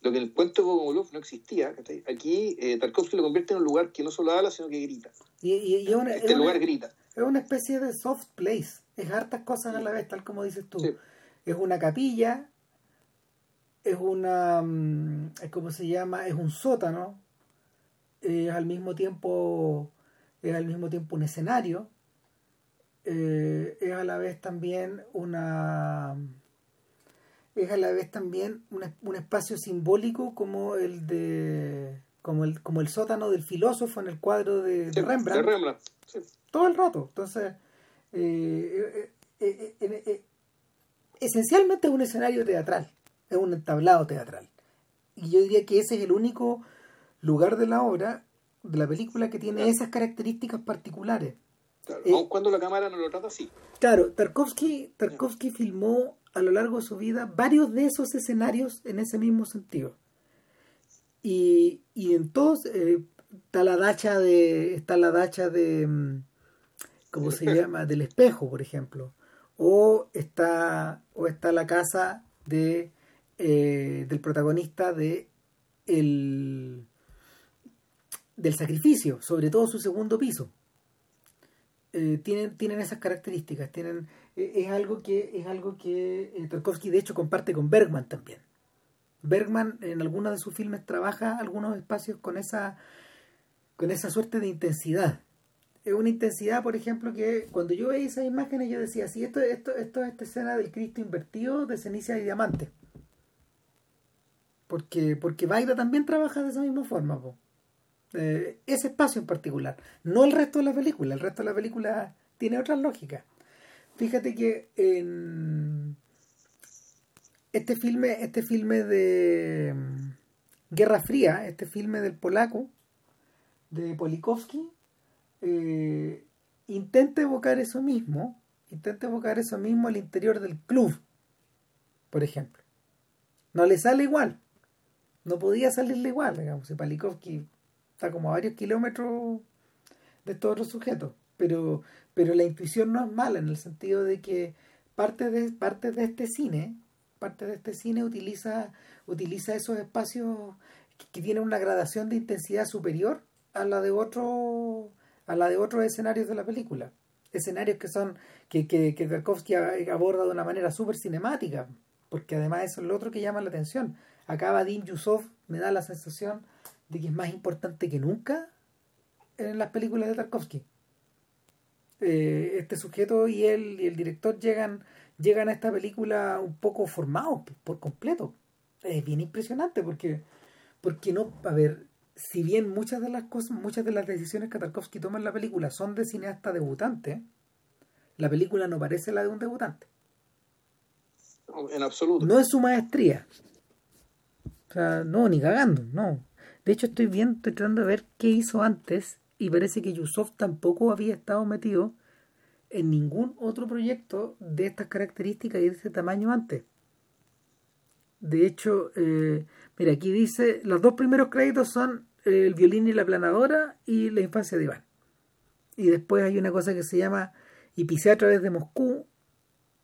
lo que en el cuento de Bogomolov no existía, aquí eh, Tarkovsky lo convierte en un lugar que no solo habla, sino que grita. Y, y, este lugar grita. Es una especie de soft place. Es hartas cosas a la vez, tal como dices tú es una capilla, es una, mm, ¿cómo se llama? Es un sótano, es al mismo tiempo, es al mismo tiempo un escenario, eh, es a la vez también una, es a la vez también un, espacio simbólico como el de, como el, como el sótano del filósofo en el cuadro de, Rembrandt. Todo el rato. Entonces, eh, eh, esencialmente es un escenario teatral, es un entablado teatral. Y yo diría que ese es el único lugar de la obra, de la película, que tiene esas características particulares. Claro, eh, cuando la cámara no lo trata así. Claro, Tarkovsky, Tarkovsky filmó a lo largo de su vida varios de esos escenarios en ese mismo sentido. Y, y en todos eh, está la dacha de. está la dacha de. Mm, ¿cómo se llama? Del espejo, por ejemplo o está, o está la casa de, eh, del protagonista de el, del sacrificio, sobre todo su segundo piso. Eh, tienen, tienen esas características, tienen, es algo que, es algo que Tarkovsky de hecho comparte con Bergman también. Bergman en algunos de sus filmes trabaja algunos espacios con esa, con esa suerte de intensidad es una intensidad, por ejemplo, que cuando yo veía esas imágenes yo decía, sí, esto, esto, esto es esta escena del Cristo invertido de ceniza y diamante. Porque, porque Baida también trabaja de esa misma forma. Eh, ese espacio en particular, no el resto de la película, el resto de la película tiene otras lógicas. Fíjate que en este filme, este filme de mm, Guerra Fría, este filme del polaco, de Polikowski, eh, intenta evocar eso mismo, intenta evocar eso mismo al interior del club, por ejemplo. No le sale igual, no podía salirle igual, digamos, si Palikovsky está como a varios kilómetros de estos otros sujetos, pero, pero la intuición no es mala en el sentido de que parte de, parte de este cine, parte de este cine utiliza, utiliza esos espacios que, tienen una gradación de intensidad superior a la de otros a la de otros escenarios de la película. Escenarios que son, que, que, que Tarkovsky aborda de una manera súper cinemática, porque además eso es lo otro que llama la atención. Acá Vadim Yusov me da la sensación de que es más importante que nunca en las películas de Tarkovsky. Eh, este sujeto y él y el director llegan, llegan a esta película un poco formados por completo. Es bien impresionante porque, porque no, a ver, si bien muchas de las cosas, muchas de las decisiones que Tarkovsky toma en la película son de cineasta debutante, la película no parece la de un debutante. En absoluto. No es su maestría. O sea, no, ni cagando, no. De hecho, estoy viendo, estoy tratando de ver qué hizo antes y parece que Yusuf tampoco había estado metido en ningún otro proyecto de estas características y de este tamaño antes. De hecho, eh, mira, aquí dice, los dos primeros créditos son el violín y la planadora y la infancia de Iván. Y después hay una cosa que se llama Y pisé a través de Moscú,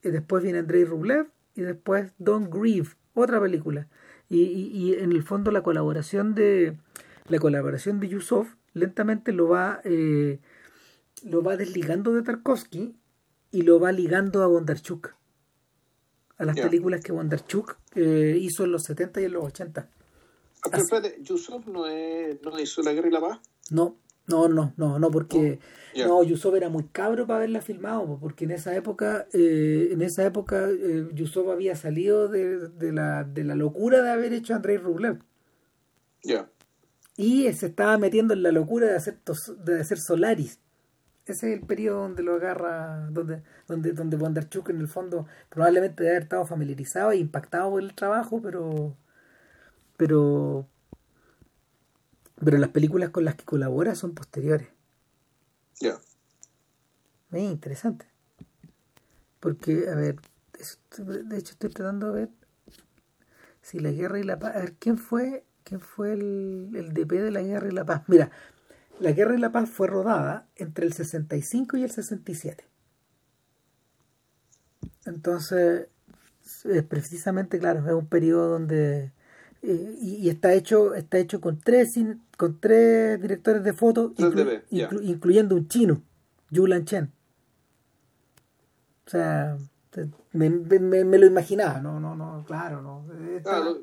y después viene Andrei Rublev, y después Don't Grieve, otra película. Y, y, en el fondo la colaboración de la colaboración de Yusuf lentamente lo va eh, lo va desligando de Tarkovsky y lo va ligando a Bondarchuk a las películas que Bondarchuk eh, hizo en los 70 y en los 80 ah, pero ¿Yusuf no, es, no hizo La Guerra y la Paz? No, no, no, no, no, porque no, Yusuf era muy cabro para haberla filmado, porque en esa época, eh, en esa época eh, Yusuf había salido de, de, la, de la locura de haber hecho Andrei Rublev. Ya. Y se estaba metiendo en la locura de hacer de hacer Solaris. Ese es el periodo donde lo agarra, donde, donde, donde Bondarchuk en el fondo probablemente debe haber estado familiarizado e impactado por el trabajo, pero pero pero las películas con las que colabora son posteriores. Ya. Es interesante. Porque, a ver, de hecho estoy tratando de ver si la guerra y la paz. A ver, ¿quién fue, quién fue el, el DP de la guerra y la paz? Mira, la guerra y la paz fue rodada entre el 65 y el 67. Entonces, es precisamente, claro, es un periodo donde y, está hecho está hecho con tres con tres directores de foto incluyendo un chino Yulan Chen o sea me, me, lo imaginaba no no no claro no ah,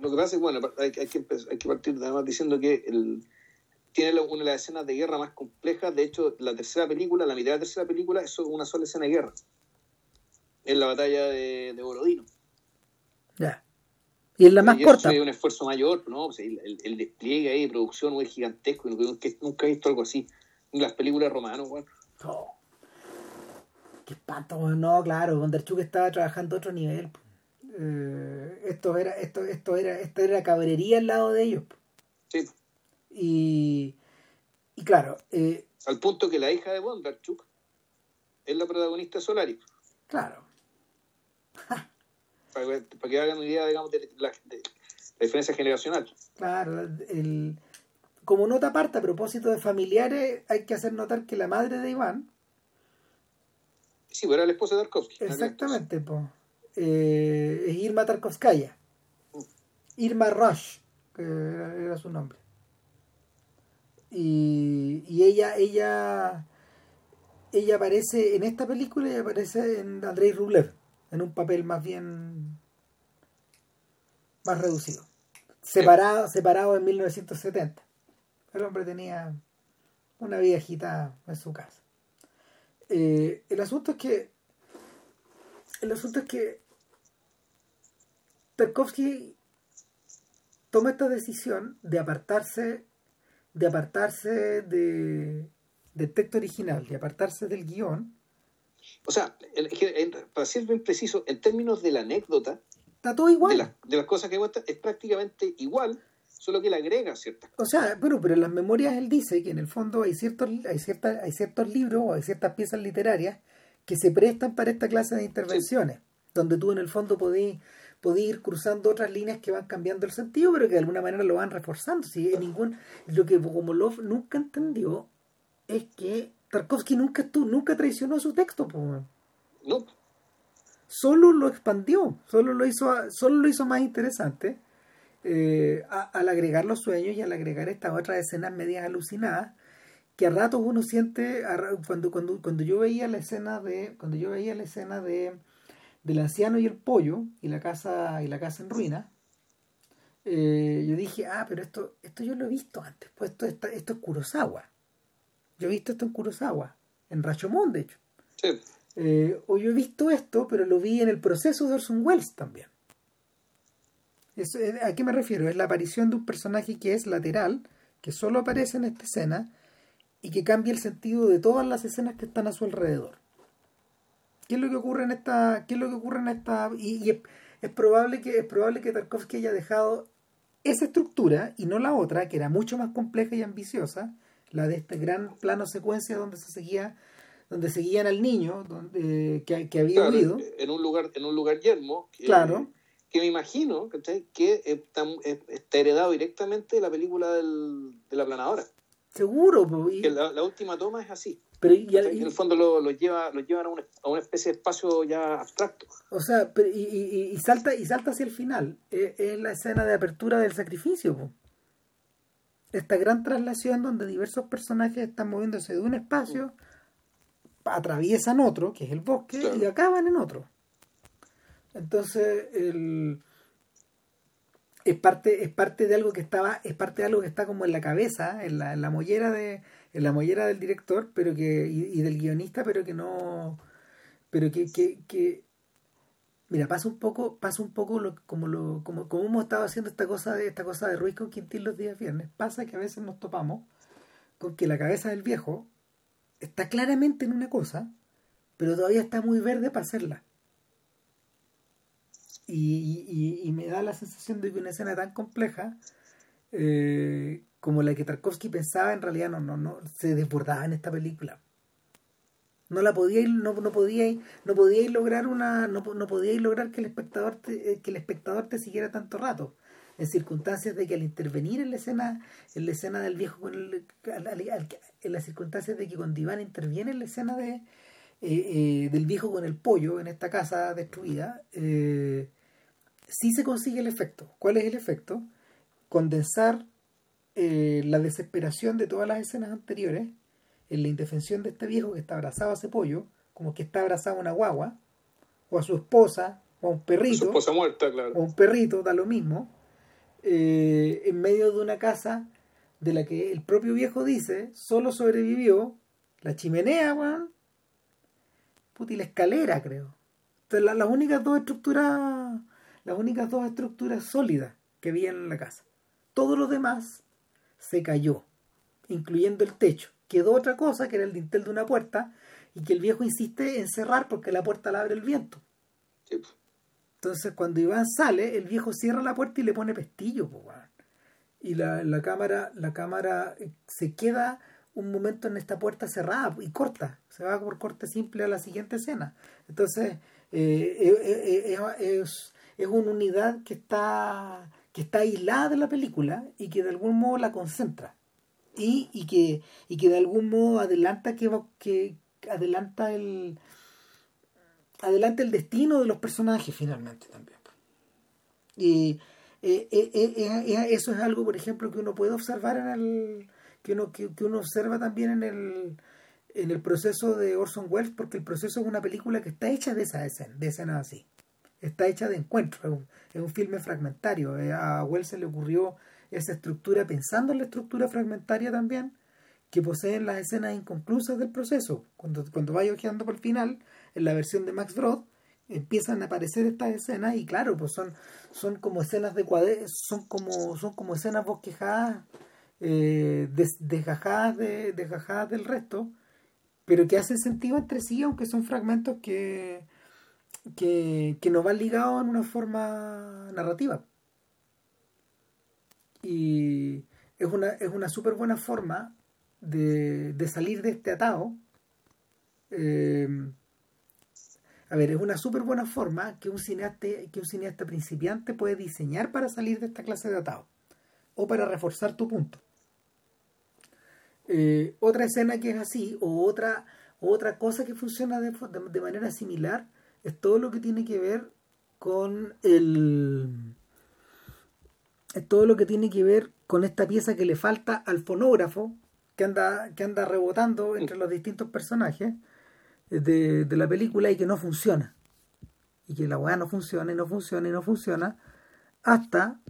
lo, que pasa es bueno hay, hay, que hay que partir además diciendo que el, tiene una de las escenas de guerra más complejas de hecho la tercera película la mitad de la tercera película es una sola escena de guerra es la batalla de, de Borodino ya y es la más corta. Es un esfuerzo mayor, ¿no? el, despliegue ahí de producción es gigantesco. Nunca he visto algo así. En las películas romanas, bueno. Oh. Qué espanto, no, claro. Bondarchuk estaba trabajando a otro nivel. Eh, esto era, esto, esto era, esto era cabrería al lado de ellos. Sí. Y, y claro. Eh, al punto que la hija de Bondarchuk es la protagonista de Solaris. Claro para, que hagan una idea, digamos, de la, diferencia generacional. Claro, el, como nota aparte, a propósito de familiares, hay que hacer notar que la madre de Iván. Sí, pues era la esposa de Tarkovsky. Exactamente, pues. es Irma Tarkovskaya. Irma Rush, que era, su nombre. Y, ella, ella, ella aparece en esta película y aparece en Andrei Rublev en un papel más bien más reducido. Separado, separado en 1970. El hombre tenía una agitada en su casa. Eh, el asunto es que el asunto es que Tarkovsky toma esta decisión de apartarse de apartarse de, del texto original, de apartarse del guion o sea, para ser bien preciso, en términos de la anécdota, está todo igual. De, las cosas que cuenta, es prácticamente igual, solo que le agrega ciertas cosas. O sea, bueno, pero en las memorias él dice que en el fondo hay ciertos, hay ciertas, hay ciertos libros o hay ciertas piezas literarias que se prestan para esta clase de intervenciones, donde tú en el fondo podías ir cruzando otras líneas que van cambiando el sentido, pero que de alguna manera lo van reforzando. Si ningún, lo que Bogomolov nunca entendió es que Tarkovsky nunca, tú, nunca traicionó su texto, No. Solo lo expandió, solo lo hizo, solo lo hizo más interesante eh, al agregar los sueños y al agregar estas otras escenas medias alucinadas que a ratos uno siente cuando, cuando, cuando yo veía la escena de cuando yo veía la escena de del anciano y el pollo y la casa y la casa en ruina eh, yo dije ah pero esto esto yo lo he visto antes pues esto, esto es Kurosawa yo he visto esto en Kurosawa, en Rashomon, de hecho. Sí. Eh, o yo he visto esto, pero lo vi en el proceso de Orson Welles también. Eh, ¿A qué me refiero? Es la aparición de un personaje que es lateral, que solo aparece en esta escena y que cambia el sentido de todas las escenas que están a su alrededor. ¿Qué es lo que ocurre en esta? ¿Qué es lo que ocurre en esta? Y, es probable que es probable que Tarkovsky haya dejado esa estructura y no la otra que era mucho más compleja y ambiciosa la de este gran plano secuencia donde se seguía donde seguían al niño donde, que, que había claro, en un lugar en un lugar yermo que, claro que me imagino que está, está, heredado directamente de la película del, de la planadora seguro que la, la, última toma es así pero en el fondo lo, lo, lleva lo llevan a una, a una, especie de espacio ya abstracto. O sea pero, y, y, y, salta y salta hacia el final. Es, es la escena de apertura del sacrificio esta gran traslación donde diversos personajes están moviéndose de un espacio atraviesan otro que es el bosque claro. y acaban en otro. Entonces el es parte es parte de algo que estaba es parte de algo que está como en la cabeza en la, en la mollera de en la mollera del director pero que y, y del guionista pero que no pero que, que, que, mira pasa un poco pasa un poco lo, como lo como, como hemos estado haciendo esta cosa de esta cosa de Ruiz con Quintín los días viernes pasa que a veces nos topamos con que la cabeza del viejo está claramente en una cosa pero todavía está muy verde para hacerla y, y, me da la sensación de que una escena tan compleja eh, como la que Tarkovsky pensaba en realidad no, no, no se desbordaba en esta película. No la podía no, no podía no podía lograr una no, no podía lograr que el espectador te, eh, que el espectador te siguiera tanto rato en circunstancias de que al intervenir en la escena en la escena del viejo con el, en las circunstancias de que cuando Iván interviene en la escena de eh, eh, del viejo con el pollo en esta casa destruida eh, sí se consigue el efecto. ¿Cuál es el efecto? Condensar eh, la desesperación de todas las escenas anteriores en la indefensión de este viejo que está abrazado a ese pollo, como que está abrazado a una guagua, o a su esposa, o a un perrito. A su esposa muerta, claro. O a un perrito, da lo mismo, eh, en medio de una casa de la que el propio viejo dice solo sobrevivió la chimenea, weón, puta, y la escalera, creo. Entonces, la, las únicas dos estructuras las únicas dos estructuras sólidas que había en la casa. Todo lo demás se cayó, incluyendo el techo. Quedó otra cosa, que era el dintel de una puerta, y que el viejo insiste en cerrar porque la puerta la abre el viento. Sí. Entonces, cuando Iván sale, el viejo cierra la puerta y le pone pestillo. Pues, y la, la, cámara la cámara se queda un momento en esta puerta cerrada y corta. Se va por corte simple a la siguiente escena. Entonces, eh, eh, eh, es es una unidad que está, que está aislada de la película y que de algún modo la concentra. Y, y, que, y que de algún modo adelanta que, que adelanta el adelanta el destino de los personajes finalmente también. Y eh, eh, eh, eso es algo, por ejemplo, que uno puede observar en el. que uno, que, que uno observa también en el en el proceso de Orson Welles, porque el proceso es una película que está hecha de esa escena, de escenas así está hecha de encuentro, es un, filme fragmentario. Eh, a Wells se le ocurrió esa estructura pensando en la estructura fragmentaria también que poseen las escenas inconclusas del proceso. Cuando, cuando vaya ojeando por el final, en la versión de Max Brod, empiezan a aparecer estas escenas y claro, pues son, son como escenas de cuadre, son como, son como escenas bosquejadas, eh, des, desgajadas, de, desgajadas del resto, pero que hacen sentido entre sí, aunque son fragmentos que, que, que nos van ligados en una forma narrativa. Y es una, es una súper buena forma de, de, salir de este atado. Eh, a ver, es una súper buena forma que un, cineasta, que un cineasta principiante puede diseñar para salir de esta clase de atado o para reforzar tu punto. Eh, otra escena que es así o otra, otra cosa que funciona de, de manera similar es todo lo que tiene que ver con el es todo lo que tiene que ver con esta pieza que le falta al fonógrafo que anda que anda rebotando entre los distintos personajes de, de la película y que no funciona. Y que la weá no funciona y no funciona y no funciona hasta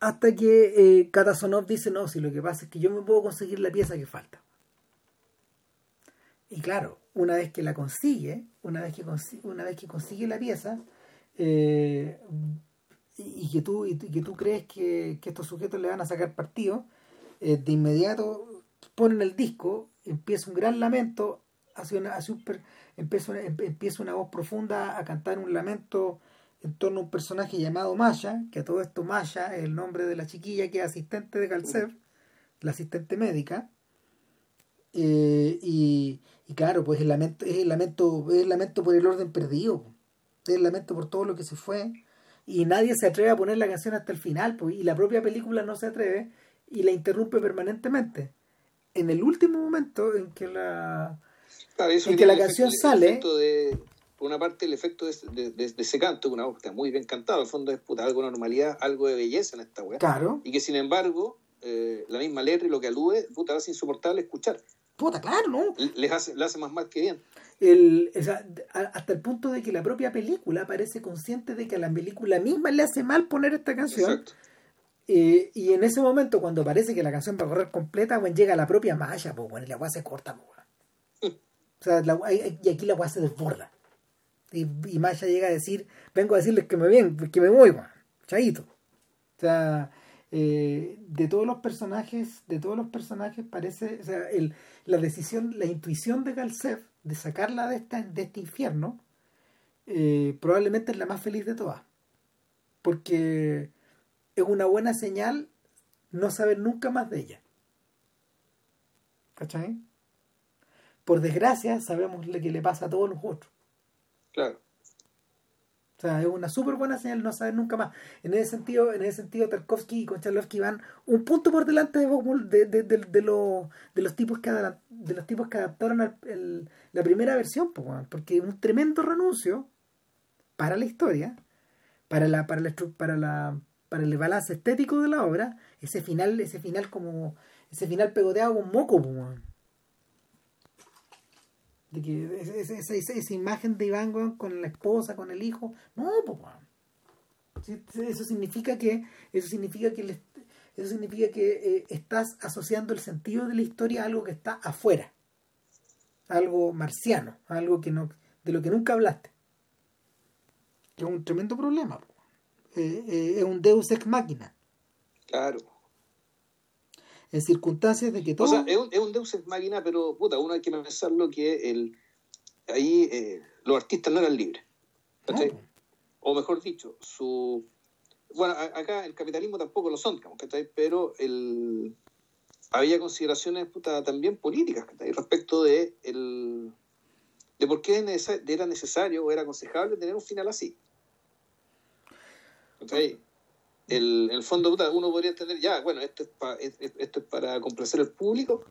hasta que eh, Katasonov dice no, si lo que pasa es que yo me puedo conseguir la pieza que falta y claro una vez que la consigue, una vez que consigue, una vez que consigue la pieza, eh, y, que tú, y, que tú crees que, que, estos sujetos le van a sacar partido, eh, de inmediato ponen el disco, empieza un gran lamento, hace una, hace un, empieza, una, empieza una voz profunda a cantar un lamento en torno a un personaje llamado Maya, que a todo esto Maya es el nombre de la chiquilla que es asistente de Galcev, la asistente médica. Eh, y, claro, pues el lamento, es el lamento, es el lamento por el orden perdido, es el lamento por todo lo que se fue, y nadie se atreve a poner la canción hasta el final, pues, y la propia película no se atreve y la interrumpe permanentemente. En el último momento en que la, en que la canción sale por una parte el efecto de, ese canto, una voz que está muy bien cantado, el fondo es puta, algo de normalidad, algo de belleza en esta weá. Claro. Y que sin embargo, eh, la misma letra y lo que alude, puta, hace insoportable escuchar. Puta, claro, ¿no? Les hace, le hace más mal que bien. El, hasta el punto de que la propia película parece consciente de que a la película misma le hace mal poner esta canción. Eh, y en ese momento, cuando parece que la canción va a correr completa, bueno, llega la propia malla, pues bueno, y la weá se corta, pues, O sea, y aquí la weá se desborda. Y, Maya llega a decir, vengo a decirles que me ven, que me voy, man. chaito. O sea, eh, de todos los personajes, de todos los personajes parece, o sea, el, la decisión, la intuición de Galsef de sacarla de, esta, de este infierno, eh, probablemente es la más feliz de todas. Porque es una buena señal no saber nunca más de ella. ¿Cachai? Por desgracia, sabemos lo que le pasa a todos los otros. Claro. O sea, es una súper buena señal no saber nunca más. En ese sentido, en ese sentido Tarkovsky y Konchalovsky van un punto por delante de, de, de, los, tipos que de los tipos que adaptaron la primera versión, porque un tremendo renuncio para la historia, para la, para la, para la, para el balance estético de la obra, ese final, ese final como, ese final pegoteado con moco, de que esa, esa, esa, imagen de Iván con la esposa, con el hijo, no, pues, eso significa que eso significa que eso significa que eh, estás asociando el sentido de la historia a algo que está afuera, algo marciano, algo que no de lo que nunca hablaste. Es un tremendo problema. Eh, eh, es un Deus ex máquina. Claro en circunstancias de que todo... O sea, es un, es un Deus ex máquina, pero puta, uno hay que pensarlo que el, ahí eh, los artistas no eran libres. O mejor dicho, su... Bueno, acá el capitalismo tampoco lo son, pero el, había consideraciones puta, también políticas respecto de, el, de por qué era necesario o era aconsejable tener un final así. ¿okay? El, el fondo uno podría entender, ya, bueno, esto es, esto es para complacer al público,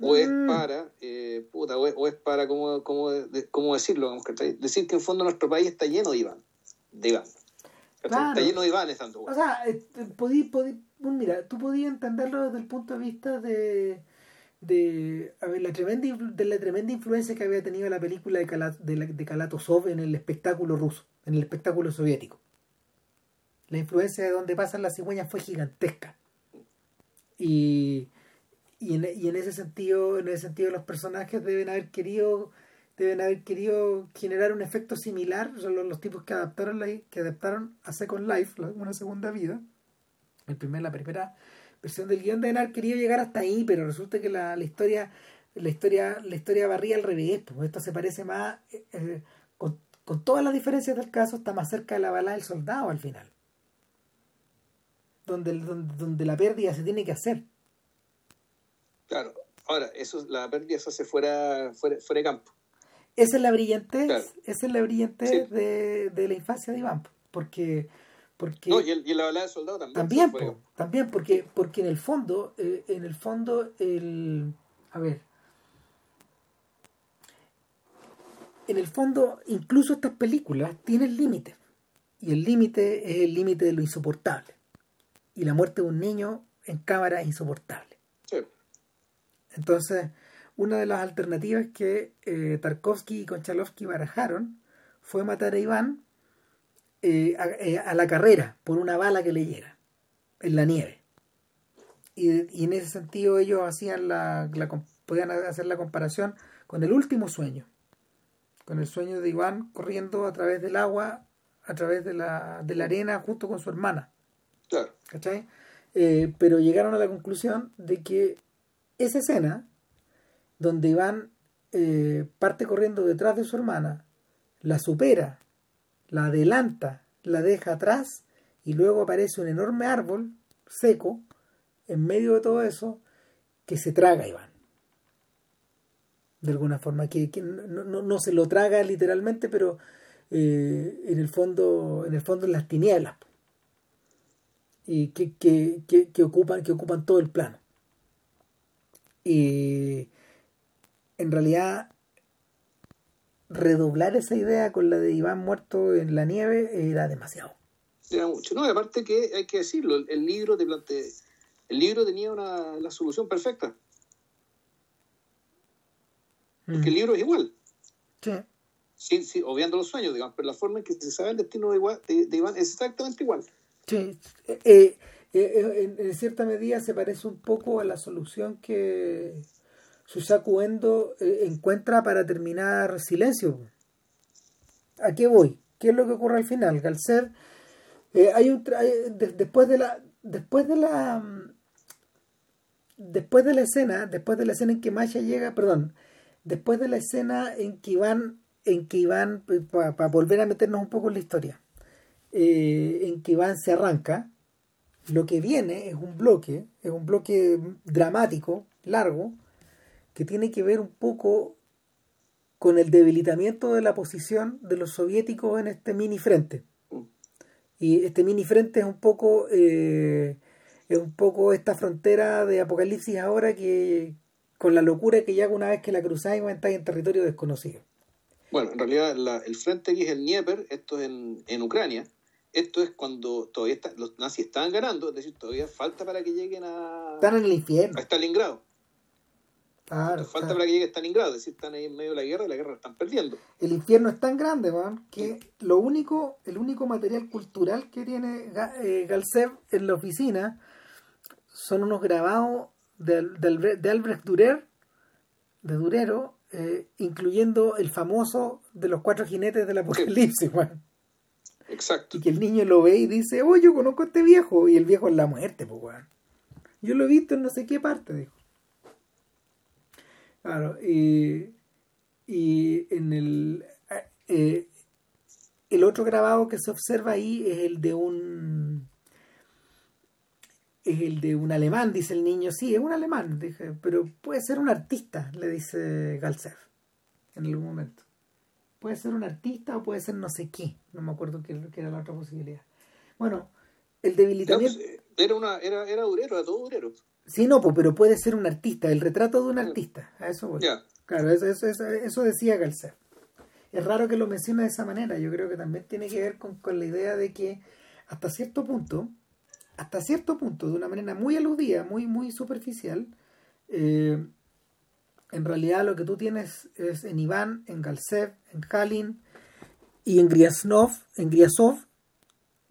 o es mm. para, eh, puta, o es, para, ¿cómo, cómo, cómo decirlo? Decir que en fondo nuestro país está lleno de Iván, de Iván. Está lleno de Iván estando. O sea, este, podí, podí, mira, tú podías entenderlo desde el punto de vista de de, a ver, la tremenda, de la tremenda influencia que había tenido la película de, Kalat, de, de Kalatozov en el espectáculo ruso, en el espectáculo soviético la influencia de donde pasan las cigüeñas fue gigantesca. Y, y, en, y en ese sentido, en ese sentido los personajes deben haber querido deben haber querido generar un efecto similar, los, tipos que adaptaron la, que adaptaron a Second Life, una segunda vida. El primer, la primera versión del guion deben haber querido llegar hasta ahí, pero resulta que la, la historia la historia la historia barría al revés, pues esto se parece más eh, eh, con, con todas las diferencias del caso está más cerca de la bala del soldado al final donde, donde, la pérdida se tiene que hacer. Claro, ahora, eso, la pérdida se hace fuera, fuera, de campo. Esa es la brillantez, esa es la brillantez de, de, la infancia de Iván, porque... porque no, y, el, y la balada del soldado también. También, también porque, porque en el fondo, eh, en el fondo, el... A ver, en el fondo, incluso estas películas tienen límites. Y el límite es el límite de lo insoportable y la muerte de un niño en cámara es insoportable. Entonces, una de las alternativas que eh, Tarkovsky y Konchalovsky barajaron fue matar a Iván eh, eh, a, la carrera por una bala que le llega en la nieve. Y, en ese sentido ellos hacían la, podían hacer la comparación con el último sueño, con el sueño de Iván corriendo a través del agua, a través de la, de la arena, justo con su hermana. Claro. ¿Cachai? Eh, pero llegaron a la conclusión de que esa escena, donde Iván eh, parte corriendo detrás de su hermana, la supera, la adelanta la deja atrás y luego aparece un enorme árbol seco en medio de todo eso que se traga a Iván. De alguna forma, que, no, se lo traga literalmente, pero eh, en el fondo, en el fondo en las tinieblas. Y que, que, ocupan, que ocupan todo el plano. Y en realidad redoblar esa idea con la de Iván muerto en la nieve era demasiado. Era mucho. No, aparte que hay que decirlo, el, libro te plantea, el libro tenía una, la solución perfecta. Porque el mm. libro es igual. Sí. Sí, obviando los sueños, digamos, pero la forma en que se sabe el destino de, de, Iván es exactamente igual. Sí. Eh, eh, eh, en, cierta medida se parece un poco a la solución que Susaku Endo encuentra para terminar Silencio. ¿A qué voy? ¿Qué es lo que ocurre al final? Hay un después de la después de la después de la escena, después de la escena en que Masha llega, perdón, después de la escena en que Iván, en que Iván, para volver a meternos un poco en la historia, eh, en que Iván se arranca, lo que viene es un bloque, es un bloque dramático, largo, que tiene que ver un poco con el debilitamiento de la posición de los soviéticos en este mini frente. Y este mini frente es un poco eh, es un poco esta frontera de apocalipsis ahora que con la locura que ya una vez que la cruzáis está en territorio desconocido. Bueno, en realidad el frente aquí es el Dnieper, esto es en, en Ucrania. Esto es cuando todavía los nazis estaban ganando, es decir, todavía falta para que lleguen a... Están en el infierno. A Stalingrado. Claro, falta para que llegue a Stalingrado, es decir, están ahí en medio de la guerra y la guerra la están perdiendo. El infierno es tan grande, man, que lo único, el único material cultural que tiene eh, Galsev en la oficina son unos grabados de, de, Albrecht Dürer, de Durero, eh, incluyendo el famoso de los cuatro jinetes del apocalipsis, Exacto. Y que el niño lo ve y dice, oh, yo conozco a este viejo, y el viejo es la muerte, pues, Yo lo he visto en no sé qué parte, dijo. Claro, y, y en el... Eh, el otro grabado que se observa ahí es el de un es el de un alemán, dice el niño. Sí, es un alemán, dije, pero puede ser un artista, le dice Galsev en algún momento. Puede ser un artista o puede ser no sé qué. No me acuerdo qué, era la otra posibilidad. Bueno, el debilitamiento. Pues, era, una, era, era durero, era todo durero. Sí, no, pues, pero puede ser un artista, el retrato de un artista. A eso voy. Claro, eso, eso, eso, decía Galsev. Es raro que lo mencione de esa manera. Yo creo que también tiene que ver con, con la idea de que hasta cierto punto hasta cierto punto, de una manera muy aludida, muy, muy superficial, eh, en realidad lo que tú tienes es en Iván, en Galsev, en Kalin y en Griasnov, en Griasov,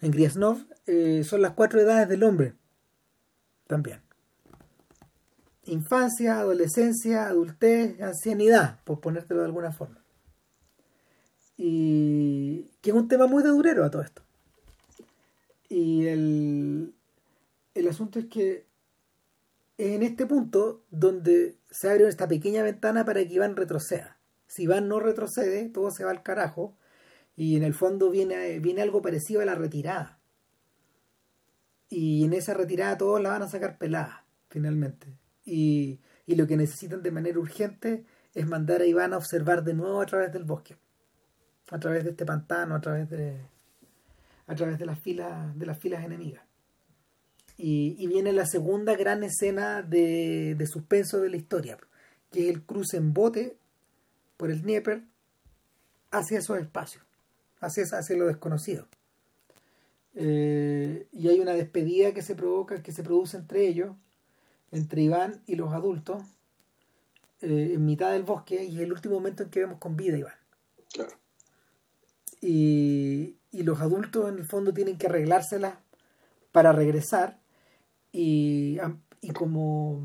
en Griasnov, eh, son las cuatro edades del hombre. También. Infancia, adolescencia, adultez, ancianidad, por ponértelo de alguna forma. Y que es un tema muy de durero a todo esto. Y el, el asunto es que en este punto donde se abre esta pequeña ventana para que Iván retroceda. Si Iván no retrocede, todo se va al carajo y en el fondo viene, viene algo parecido a la retirada. Y en esa retirada todos la van a sacar pelada, finalmente. Y, y lo que necesitan de manera urgente es mandar a Iván a observar de nuevo a través del bosque, a través de este pantano, a través de, a través de las filas, de las filas enemigas. Y, viene la segunda gran escena de, suspenso de la historia, que es el cruce en bote por el Dnieper hacia esos espacios, hacia, hacia lo desconocido. Eh, y hay una despedida que se provoca, que se produce entre ellos, entre Iván y los adultos, eh, en mitad del bosque, y es el último momento en que vemos con vida Iván. Claro. Y, y los adultos en el fondo tienen que arreglárselas para regresar y, como,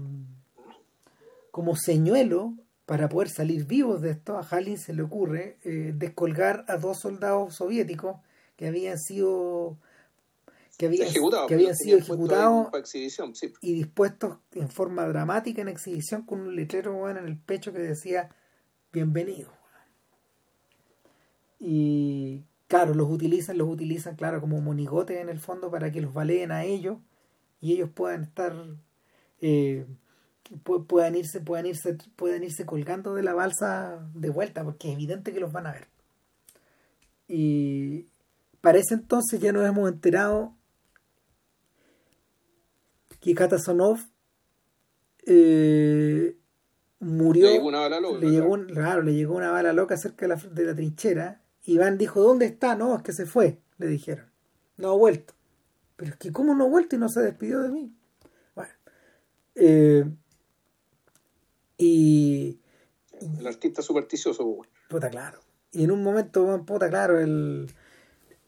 como señuelo para poder salir vivos de esto, a Halin se le ocurre eh, descolgar a dos soldados soviéticos que habían sido que habían, que habían sido ejecutados y dispuestos en forma dramática en exhibición con un letrero en el pecho que decía bienvenido y claro, los utilizan, los utilizan, claro, como monigotes en el fondo para que los baleen a ellos y ellos puedan estar, eh, puedan irse, puedan irse, puedan irse colgando de la balsa de vuelta, porque es evidente que los van a ver. Y para ese entonces ya nos hemos enterado que Katasonov eh, murió. Le llegó una bala loca. Le llegó, claro, le llegó una bala loca cerca de la, de la trinchera. Iván dijo, ¿dónde está? No, es que se fue, le dijeron. No ha vuelto. Pero es que ¿cómo no ha vuelto y no se despidió de mí? Bueno. Eh, y... El artista supersticioso, pues, Puta, claro. Y en un momento, puta, claro, el...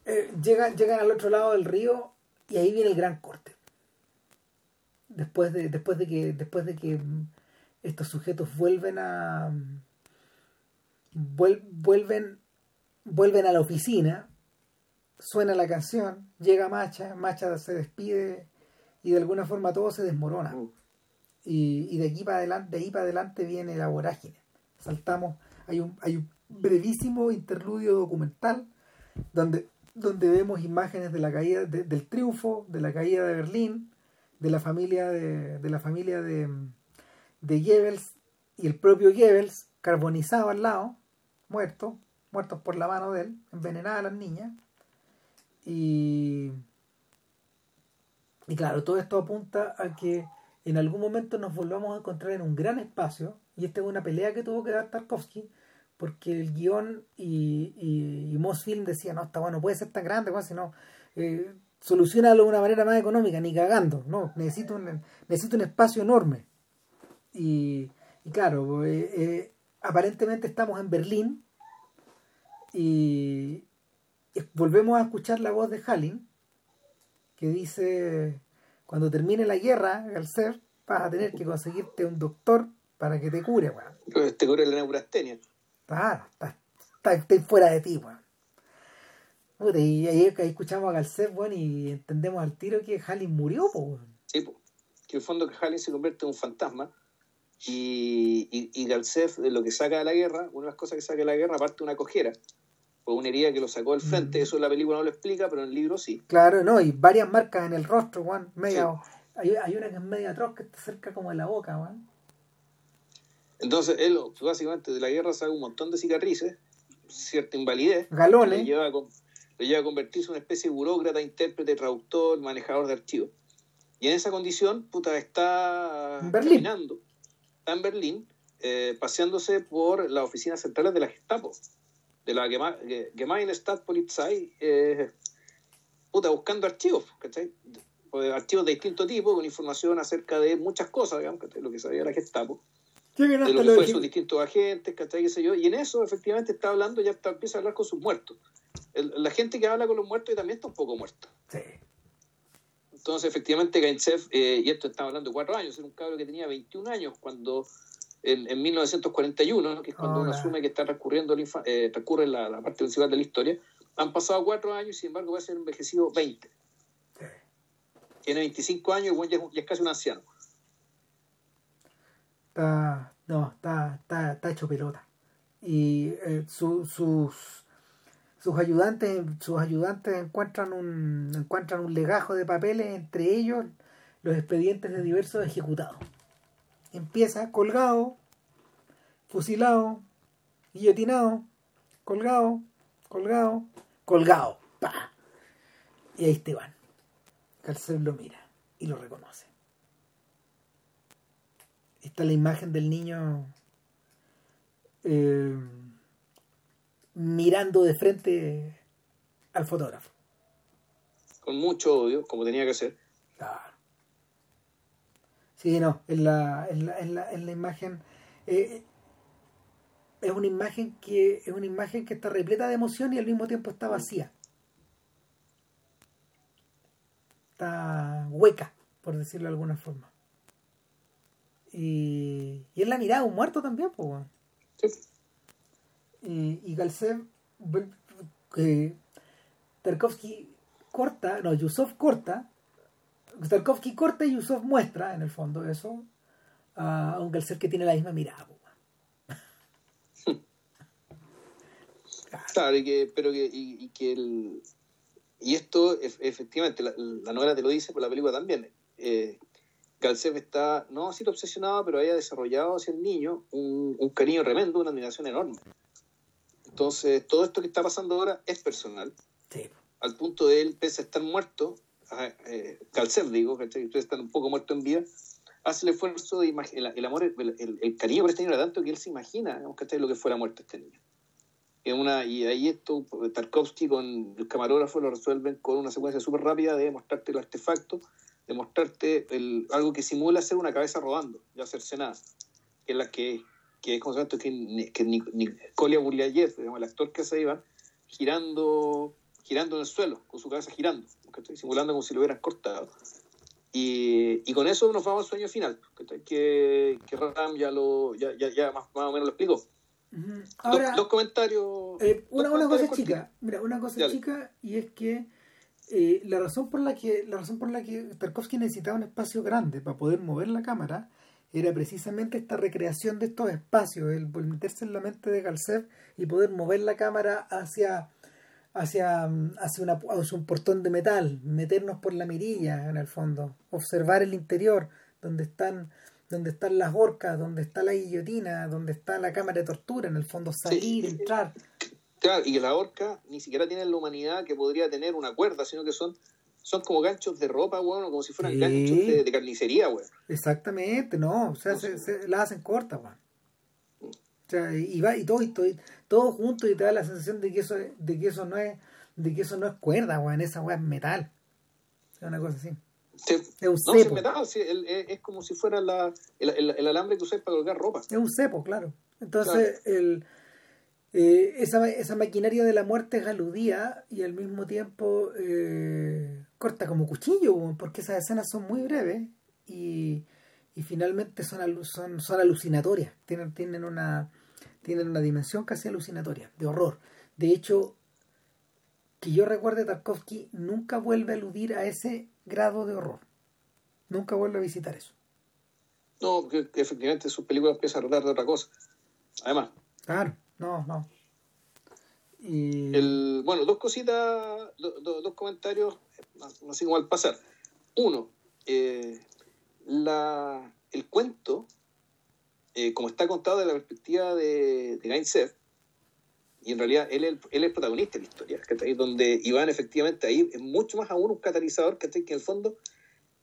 Eh, llegan, llegan al otro lado del río y ahí viene el gran corte. Después de, después de que, después de que estos sujetos vuelven a vuelven vuelven a la oficina suena la canción llega Macha Macha se despide y de alguna forma todo se desmorona y, de aquí para adelante de ahí para adelante viene la vorágine saltamos hay un hay un brevísimo interludio documental donde donde vemos imágenes de la caída del triunfo de la caída de Berlín de la familia de, de la familia de de Goebbels y el propio Goebbels carbonizado al lado, muerto, muertos por la mano de él, envenenada a las niñas. Y, y claro, todo esto apunta a que en algún momento nos volvamos a encontrar en un gran espacio, y esta es una pelea que tuvo que dar Tarkovsky, porque el guion y, y, Mosfilm decía, no, está bueno, puede ser tan grande, pues, sino eh, solucionalo de una manera más económica, ni cagando, no, necesito un, necesito un espacio enorme. Y, claro, eh, eh, aparentemente estamos en Berlín y, volvemos a escuchar la voz de Halin que dice, cuando termine la guerra, al ser, vas a tener que conseguirte un doctor para que te cure, weón. Te cure la neurastenia. Claro, está, está, fuera de ti, weón. Y ahí, escuchamos a Galcer, bueno, y entendemos al tiro que Halin murió. Sí. Que en el fondo que Halin se convierte en un fantasma y, y, y lo que saca de la guerra, una de las cosas que saca de la guerra, aparte una cojera, o una herida que lo sacó del frente, mm. eso en la película no lo explica, pero en el libro sí. Claro, no, y varias marcas en el rostro, Juan, media, hay, hay, una que es media atroz que está cerca como de la boca, Juan. Entonces, él básicamente de la guerra saca un montón de cicatrices, cierta invalidez, galones, lo lleva, a, lo lleva a convertirse en una especie de burócrata, intérprete, traductor, manejador de archivos. Y en esa condición, puta, está caminando está en Berlín eh, paseándose por las oficinas centrales de la Gestapo, de la Gemeine Stadtpolizei, eh, puta, buscando archivos, ¿cachai? Archivos de distinto tipo, con información acerca de muchas cosas, digamos, Lo que sabía la Gestapo. de lo que fue sus distintos agentes, ¿cachai? ¿Qué sé yo? Y en eso, efectivamente, está hablando, ya empieza a hablar con sus muertos. la gente que habla con los muertos y también está un poco muerta. Sí. Entonces, efectivamente, Gaintsev, eh, y esto estaba hablando de cuatro años, era un cabro que tenía 21 años cuando, en, en 1941, que es cuando uno asume que está transcurriendo eh, la, parte principal de la historia, han pasado cuatro años y sin embargo va a ser envejecido 20. Tiene 25 años y ya, es casi un anciano. Está, no, está, está, está hecho pelota. Y eh, sus sus ayudantes, sus ayudantes encuentran un, encuentran un legajo de papeles, entre ellos los expedientes de diversos ejecutados. Empieza colgado, fusilado, guillotinado, colgado, colgado, colgado. ¡Pah! Y ahí Esteban. Calcer lo mira y lo reconoce. Está la imagen del niño eh, mirando de frente al fotógrafo. Con mucho odio, como tenía que ser. Claro. Sí, no, en la, en la, en la, en la imagen eh, es una imagen que es una imagen que está repleta de emoción y al mismo tiempo está vacía. Está hueca, por decirlo de alguna forma. Y, y es la mirada de un muerto también, pues. Sí y, y Galsev, que Tarkovsky corta, no, Yusuf corta, Tarkovsky corta y Yusuf muestra, en el fondo, eso, a un Galsev que tiene la misma mirada. Claro, y que, pero que, y, que el, y esto efectivamente, la, novela te lo dice, pero la película también. Eh, está, no ha sido obsesionado, pero haya desarrollado hacia el niño un, un cariño tremendo, una admiración enorme. Entonces, todo esto que está pasando ahora es personal. Sí. Al punto de él, pese a estar muerto, eh, digo, que está un poco muerto en vida, hace el esfuerzo de el, el amor, el, el, cariño por este niño era tanto que él se imagina ¿cachai? lo que fuera muerto este niño. una, y ahí esto, Tarkovsky con el camarógrafo lo resuelven con una secuencia súper rápida de mostrarte los artefactos, de mostrarte el, algo que simula ser una cabeza rodando, ya hacerse nada, que es la que, que es como que, que, Nicolia el actor que se iba, girando, girando en el suelo, con su cabeza girando, simulando como si lo hubieran cortado. Y, y, con eso nos vamos al sueño final, que, que Ram ya, lo, ya, ya, ya más, más, o menos lo explicó. Ahora, dos, comentarios. Eh, una, una cosa chica, mira, una cosa chica, y es que eh, la razón por la que la razón por la que Tarkovsky necesitaba un espacio grande para poder mover la cámara era precisamente esta recreación de estos espacios, el meterse en la mente de Galcev y poder mover la cámara hacia hacia, hacia, una, hacia un portón de metal, meternos por la mirilla en el fondo, observar el interior, donde están donde están las orcas, donde está la guillotina, donde está la cámara de tortura, en el fondo salir, entrar. Claro, y que la horca ni siquiera tiene la humanidad que podría tener una cuerda, sino que son son como ganchos de ropa, bueno, como si fueran ganchos de, carnicería, weón. Exactamente, no, o sea, se, se, las hacen cortas, weón. O sea, y va y todo, y todo, todo junto y te da la sensación de que eso, de que eso no es, de que eso no es cuerda, weón, esa weón es metal. Es una cosa así. Es un cepo. No, es metal, sí, es, como si fuera la, el, el, alambre que usas para colgar ropa. Es un cepo, claro. Entonces, el eh, esa, esa, maquinaria de la muerte es aludía y al mismo tiempo eh, corta como cuchillo, porque esas escenas son muy breves y, y finalmente son, son, son alucinatorias, tienen, tienen, una, tienen una dimensión casi alucinatoria, de horror. De hecho, que yo recuerde, Tarkovsky nunca vuelve a aludir a ese grado de horror. Nunca vuelve a visitar eso. No, porque efectivamente sus películas empiezan a tratar de otra cosa. Además. Claro. No, no. Y... El, bueno, dos cositas, dos comentarios, así como al pasar. Uno, eh, la, el cuento, eh, como está contado desde la perspectiva de, de Gainser, y en realidad él, él, es el protagonista de la historia, que donde Iván efectivamente ahí es mucho más aún un catalizador que, que en el fondo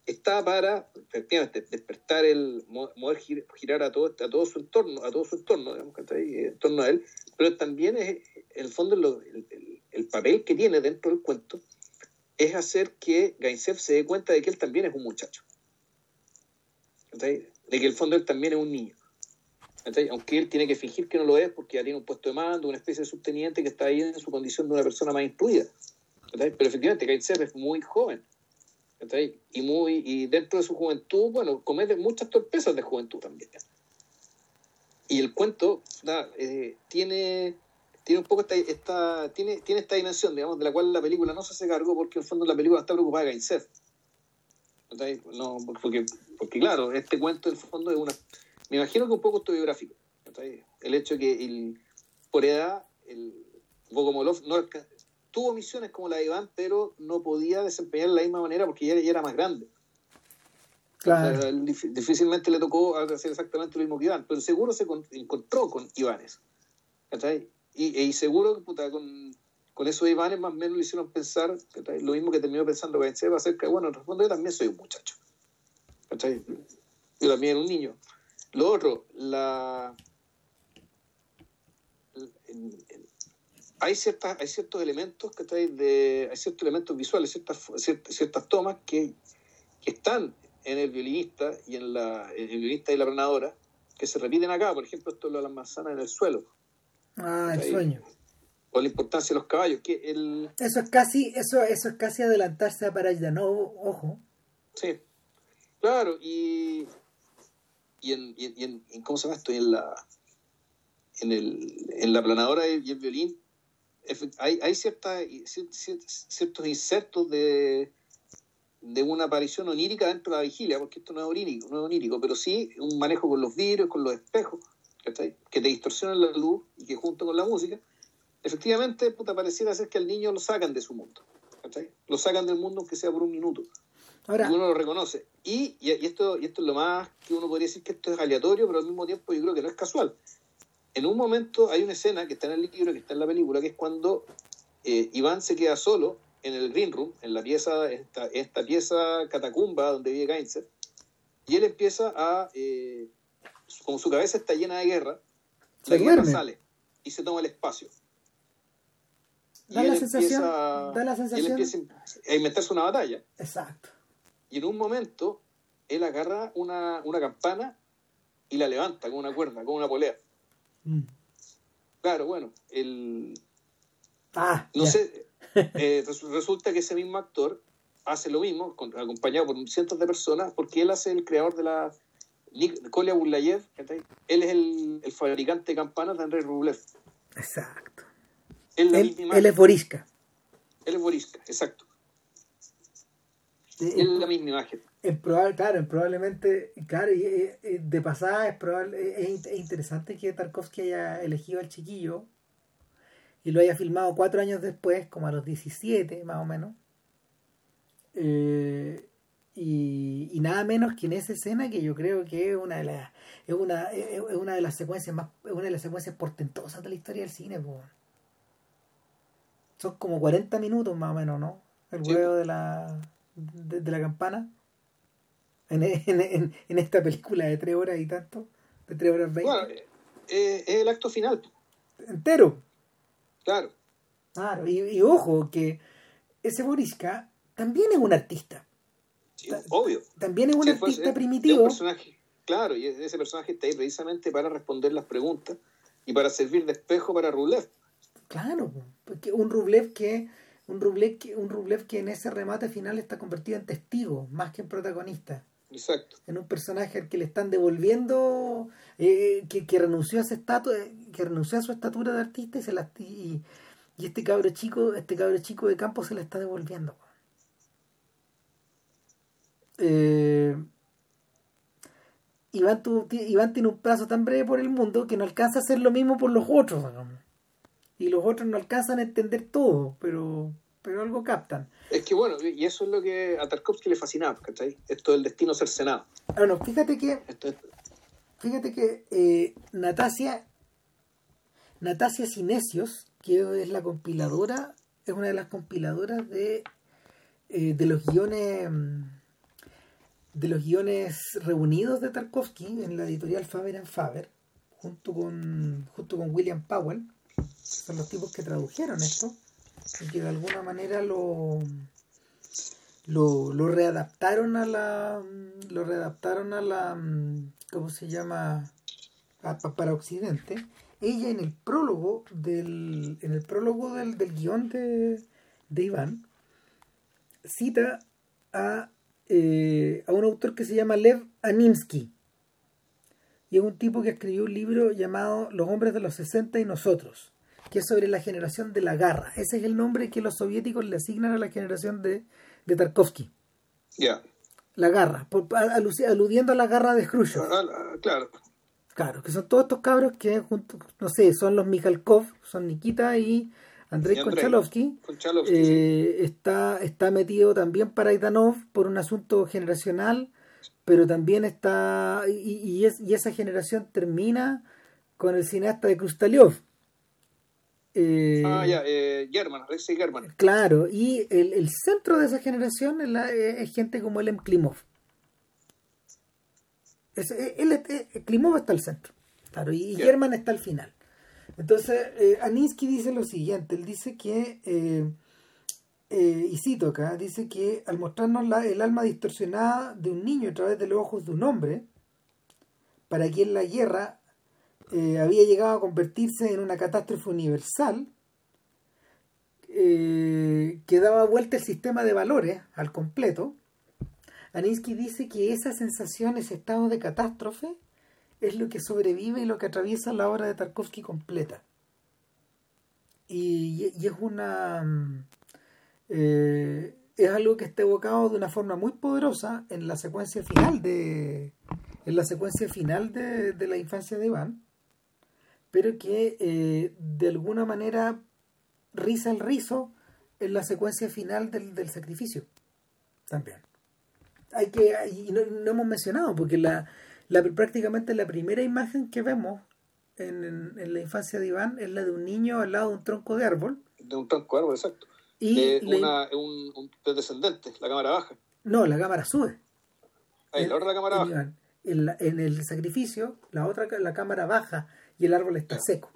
está para efectivamente despertar el mover girar a todo a todo su entorno a todo su entorno digamos está ahí en torno a él pero también es en el fondo el, el, papel que tiene dentro del cuento es hacer que Gainsev se dé cuenta de que él también es un muchacho de que el fondo él también es un niño aunque él tiene que fingir que no lo es porque ya tiene un puesto de mando una especie de subteniente que está ahí en su condición de una persona más instruida pero efectivamente Gainsev es muy joven y, muy, y dentro de su juventud, bueno, comete muchas torpezas de juventud también. Y el cuento eh, tiene, tiene un poco esta, esta, tiene, tiene esta dimensión, digamos, de la cual la película no se hace cargo porque en el fondo la película está preocupada de Gainset. No, porque, porque claro, este cuento en el fondo es una... Me imagino que un poco autobiográfico. El hecho que el, por edad el Bogomolov no, tuvo misiones como la de Iván, pero no podía desempeñar de la misma manera porque ya, era más grande. Claro. difícilmente le tocó hacer exactamente lo mismo que Iván, pero seguro se encontró con Ivanes. Y, y seguro que puta, con, con esos Ivanes más o menos le hicieron pensar lo mismo que terminó pensando Gainzeva acerca de, bueno, en el fondo yo también soy un muchacho. Yo también era un niño. Lo otro, la, hay ciertas hay ciertos elementos que de hay ciertos elementos visuales ciertas ciertas, tomas que, están en el violinista y en la el violinista y la planadora que se repiten acá. Por ejemplo esto de las manzanas en el suelo. Ah el sueño o la importancia de los caballos que el eso es casi eso eso es casi adelantarse a nuevo ojo. Sí claro y y en, y en, cómo se llama esto en la en el en la planadora y el violín hay, hay ciertos insertos de, de una aparición onírica dentro de la vigilia, porque esto no es onírico, no es onírico, pero sí un manejo con los vidrios, con los espejos, que te distorsionan la luz y que junto con la música efectivamente, puta, pareciera ser que al niño lo sacan de su mundo. ¿cachai? Lo sacan del mundo aunque sea por un minuto. Ahora, y uno lo reconoce. Y, y, esto, y esto es lo más que uno podría decir que esto es aleatorio, pero al mismo tiempo yo creo que no es casual. En un momento hay una escena que está en el libro, que está en la película, que es cuando eh, Iván se queda solo en el green room, en la pieza, esta, esta pieza catacumba donde vive Gainzer, y él empieza a, eh, como su cabeza está llena de guerra, la guerra sale y se toma el espacio. Da la, sensación, da la sensación. Y él empieza a inventarse una batalla. Exacto. Y en un momento, él agarra una, una campana y la levanta con una cuerda, con una polea. Mm. Claro, bueno, el... Ah, no sé, eh, resulta que ese mismo actor hace lo mismo, acompañado por cientos de personas, porque él hace el creador de la... Kolia Burlayev, él es el, el, fabricante de campanas de Andrés Rublev. Exacto. Él, es Borisca. Él es Borisca, exacto. Es la misma imagen. Es probable, claro, probablemente, claro, y, de pasada es probable, es, interesante que Tarkovsky haya elegido al chiquillo y lo haya filmado cuatro años después, como a los 17 más o menos. Eh, y, nada menos que en esa escena que yo creo que es una de las es una, es una de las secuencias más una de las secuencias portentosas de la historia del cine son como 40 minutos más o menos no el huevo de la de, la campana en, en, en, esta película de tres horas y tanto, de tres horas veinte. Bueno, eh, es el acto final. Entero. Claro. Claro, y, ojo, que ese Boriska también es un artista. obvio. También es un artista primitivo. claro, y ese personaje está ahí precisamente para responder las preguntas y para servir de espejo para Rublev. Claro, porque un Rublev que un Rublev que, un Rublev que en ese remate final está convertido en testigo más que en protagonista. Exacto. En un personaje al que le están devolviendo, eh, que, que, renunció a ese estatus, que renunció a su estatura de artista y se la y, este cabro chico, este cabro chico de campo se la está devolviendo. Eh, Iván, Iván tiene un plazo tan breve por el mundo que no alcanza a hacer lo mismo por los otros, Y los otros no alcanzan a entender todo, pero pero algo captan. Es que bueno, y eso es lo que a Tarkovsky le fascinaba, ¿cachai? Esto del destino cercenado. Bueno, fíjate que. Fíjate que eh, Natasia. Natasia Cinesios, que es la compiladora, es una de las compiladoras de, eh, de los guiones de los guiones reunidos de Tarkovsky en la editorial Faber and Faber, junto con, junto con William Powell, son los tipos que tradujeron esto y que de alguna manera lo, lo, readaptaron a la lo readaptaron a la ¿cómo se llama? para Occidente. Ella en el prólogo del en el prólogo del, del guion de, de Iván cita a, eh, a un autor que se llama Lev Animsky y es un tipo que escribió un libro llamado Los hombres de los 60 y nosotros que es sobre la generación de la garra. Ese es el nombre que los soviéticos le asignan a la generación de, de Tarkovsky. Ya. La garra, aludiendo a la garra de Khrushchev. Claro. Claro, que son todos estos cabros que, junto, no sé, son los Mikhalkov, son Nikita y Andrei Konchalovsky. Eh, está, está metido también para Idanov por un asunto generacional, pero también está. Y, es, y esa generación termina con el cineasta de Krustaliov eh, ah, ya, eh, German, German. Claro, y el, el, centro de esa generación es, la, es gente como Elem Klimov. Es, él, Klimov está al centro, claro, y, German está al final. Entonces, eh, Aninsky dice lo siguiente: él dice que, eh, eh, y cito acá, dice que al mostrarnos la, el alma distorsionada de un niño a través de los ojos de un hombre, para quien la guerra eh, había llegado a convertirse en una catástrofe universal eh, que daba vuelta el sistema de valores al completo, Aninsky dice que esa sensación, ese estado de catástrofe, es lo que sobrevive y lo que atraviesa la obra de Tarkovsky completa. Y, es una. Eh, es algo que está evocado de una forma muy poderosa en la secuencia final de. En la secuencia final de, de la infancia de Iván pero que eh, de alguna manera riza el rizo en la secuencia final del, del sacrificio. También. Hay que, y no, no hemos mencionado, porque la, la, prácticamente la primera imagen que vemos en, en, la infancia de Iván es la de un niño al lado de un tronco de árbol. De un tronco de árbol, exacto. Y una, un, un, descendente, la cámara baja. No, la cámara sube. Ahí, la otra cámara baja. En, en, el sacrificio, la otra la cámara baja y el árbol está seco.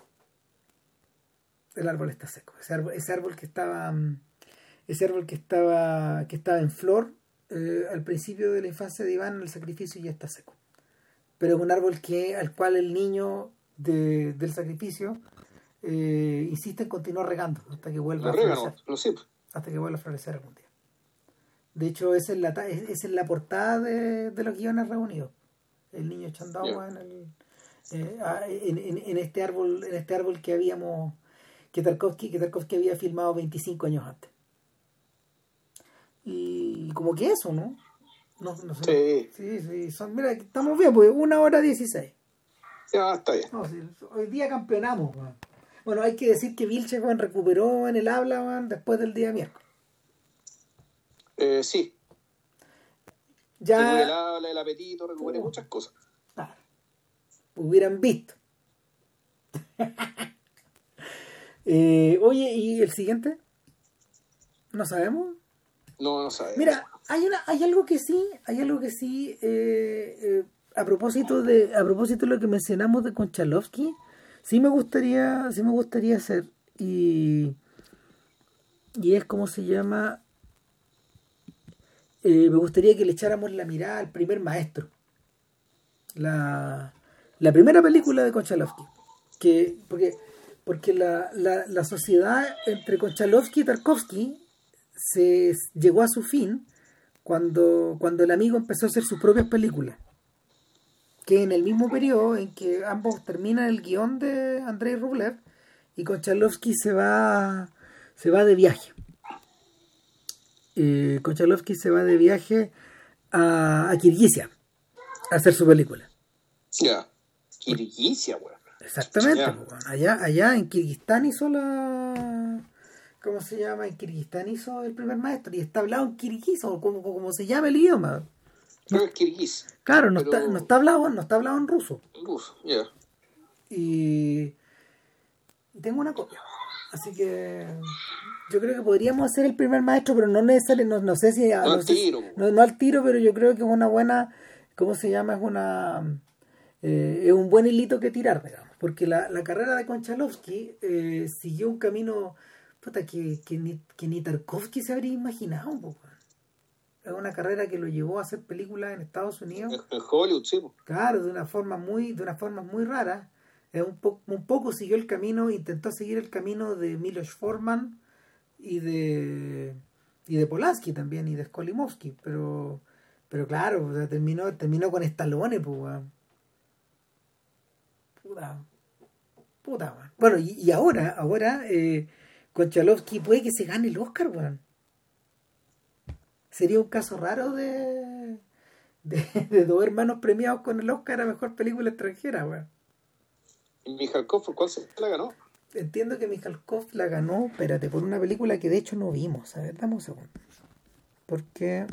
El árbol está seco. Ese árbol, ese árbol que estaba mm, ese árbol que estaba que estaba en flor eh, al principio de la infancia de Iván, el sacrificio ya está seco. Pero es un árbol que al cual el niño de, del sacrificio eh, insiste en continuar regando hasta que vuelva a florecer. hasta que vuelva a florecer algún día. De hecho, esa es la, es la portada de, de, los guiones reunidos. El niño echando agua en, el, eh, ah, en, en, en, este árbol en este árbol que habíamos que Tarkovsky, que Tarkovsky había filmado 25 años antes. Y como que eso, ¿no? No, no sé. Sí. sí, sí. mira, estamos bien, pues una hora dieciséis. Ya, está bien. hoy día campeonamos, Bueno, hay que decir que Vilche, Juan, recuperó en el habla, después del día miércoles. Eh, sí. Ya. El habla, el apetito, recuperé muchas cosas. Hubieran visto. eh, oye, ¿y el siguiente? ¿No sabemos? No, no sabemos. Mira, hay, una, hay algo que sí, hay algo que sí, eh, eh, a propósito de a propósito de lo que mencionamos de Konchalovsky, sí me gustaría, sí me gustaría hacer y y es como se llama eh, me gustaría que le echáramos la mirada al primer maestro. La, la primera película de Konchalovsky. Que, porque porque la, la, la sociedad entre Konchalovsky y Tarkovsky se llegó a su fin cuando, cuando el amigo empezó a hacer sus propias películas. Que en el mismo periodo en que ambos terminan el guion de Andrei Rublev y Konchalovsky se va, se va de viaje. Eh, Konchalovsky se va de viaje a, a Kirguisia a hacer su película. Ya, Kirguisia, Exactamente, allá, allá en Kirguistán hizo la ¿cómo se llama? En Kirguistán hizo el primer maestro y está hablado en kirguís o como, como se llama el idioma. No, es kirguís. Claro, no, está, no está hablado, no está hablado en ruso. En ruso, ya. Y, tengo una copia. Así que yo creo que podríamos hacer el primer maestro, pero no necesariamente, no, sé si... No, al tiro. no, al tiro, pero yo creo que es una buena, ¿cómo se llama? Es una... Eh, es un buen hilito que tirar, digamos, porque la, la carrera de Konchalovsky eh, siguió un camino que, que, ni, que ni Tarkovsky se habría imaginado. Es una carrera que lo llevó a hacer películas en Estados Unidos. En Hollywood, sí. Claro, de una forma muy, de una forma muy rara. Un, un poco siguió el camino, intentó seguir el camino de Milos Forman y de y de Polanski también y de Skolimowski, pero pero claro, terminó terminó con Stallone, pues. Puta. Puta, Bueno, y, y ahora, ahora eh, Konchalovsky puede que se gane el Oscar, weón. Sería un caso raro de, de, dos hermanos premiados con el Oscar a mejor película extranjera, weón. ¿Y Mijalkov cuál se la ganó? Entiendo que Mijalkov la ganó, espérate, por una película que de hecho no vimos. A ver, dame un segundo. Porque.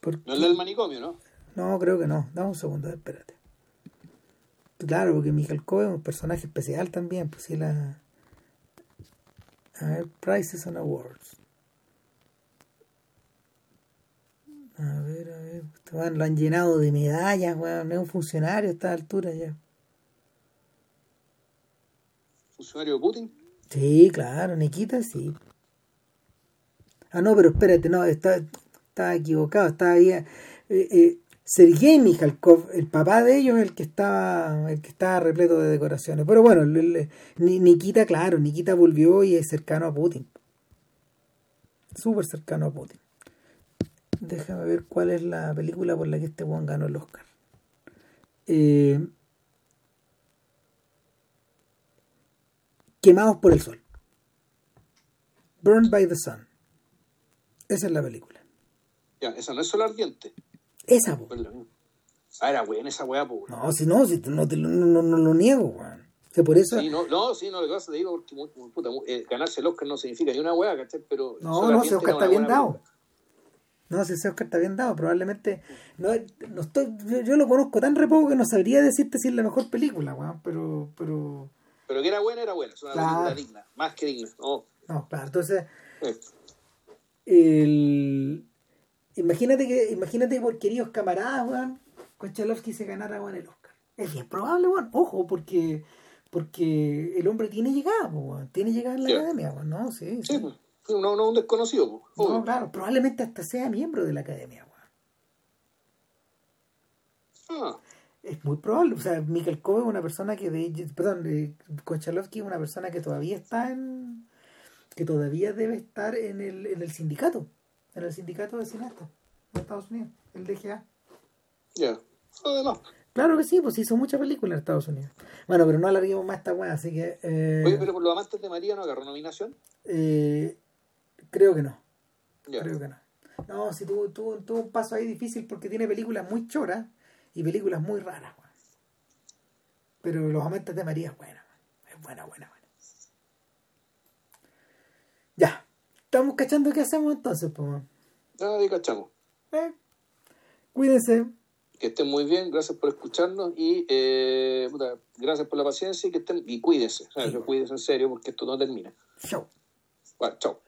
porque... No es la del manicomio, ¿no? No, creo que no. Dame un segundo, espérate. Claro, porque Mijalkov es un personaje especial también, pues sí la a ver, Prices and Awards. A ver, a ver. lo han llenado de medallas, weón. Es un funcionario a esta altura ya. ¿Funcionario de Putin? Sí, claro, Nikita sí. Ah, no, pero espérate, no, está, estaba equivocado, estaba ahí. Eh, eh, Sergei Mikhalkov, el papá de ellos, el que estaba, el que estaba repleto de decoraciones. Pero bueno, Nikita, claro, Nikita volvió y es cercano a Putin. Súper cercano a Putin. Déjame ver cuál es la película por la que este Juan ganó el Oscar. Eh, Quemados por el sol. Burned by the Sun. Esa es la película. Ya, esa no es sol ardiente. Esa, Ah, era buena esa weá, po. No, si no, si no, te, no, no, no, lo niego, weón. por eso... Sí, no, no, sí, no, lo que pasa te digo, porque puta, eh, ganarse el Oscar no significa ni una hueá, ¿cachai? Pero no, no, ese Oscar está bien dado. No, si ese Oscar está bien dado, probablemente... No, no estoy, yo, lo conozco tan re poco que no sabría decirte si es la mejor película, weón, pero... pero... Pero que era buena, era buena, es una película digna, más que digna. No, no claro, entonces... El... Imagínate que, imagínate por queridos camaradas, weón, Konchalovsky se ganara weón, el Oscar. Es bien probable, weón, ojo, porque porque el hombre tiene llegada, weón, tiene llegada en la academia, weón, ¿no? Sí, sí. No, no un desconocido. No, claro, probablemente hasta sea miembro de la academia, weón. Ah. Es muy probable, o sea, Mikhail Kobe es una persona que de, perdón, eh, Konchalovsky es una persona que todavía está en que todavía debe estar en el, en el sindicato, en el sindicato de cineastas de Estados Unidos, el DGA. Ya, Claro que sí, pues hizo muchas películas en Estados Unidos. Bueno, pero no alarguemos más esta weá, así que... Eh, Oye, pero por los amantes de María no agarró nominación. Eh, creo que no. Creo que no. No, si tuvo, tuvo, tuvo, un paso ahí difícil porque tiene películas muy choras y películas muy raras, weón. Pero los amantes de María es buena, es buena, buena, buena. Ya, estamos cachando qué hacemos entonces, pues. Ahí cachamos. Eh, cuídense. Que estén muy bien, gracias por escucharnos y eh, gracias por la paciencia y que estén y cuídense, o sea, cuídense en serio porque esto no termina. Chao. Bueno, chao.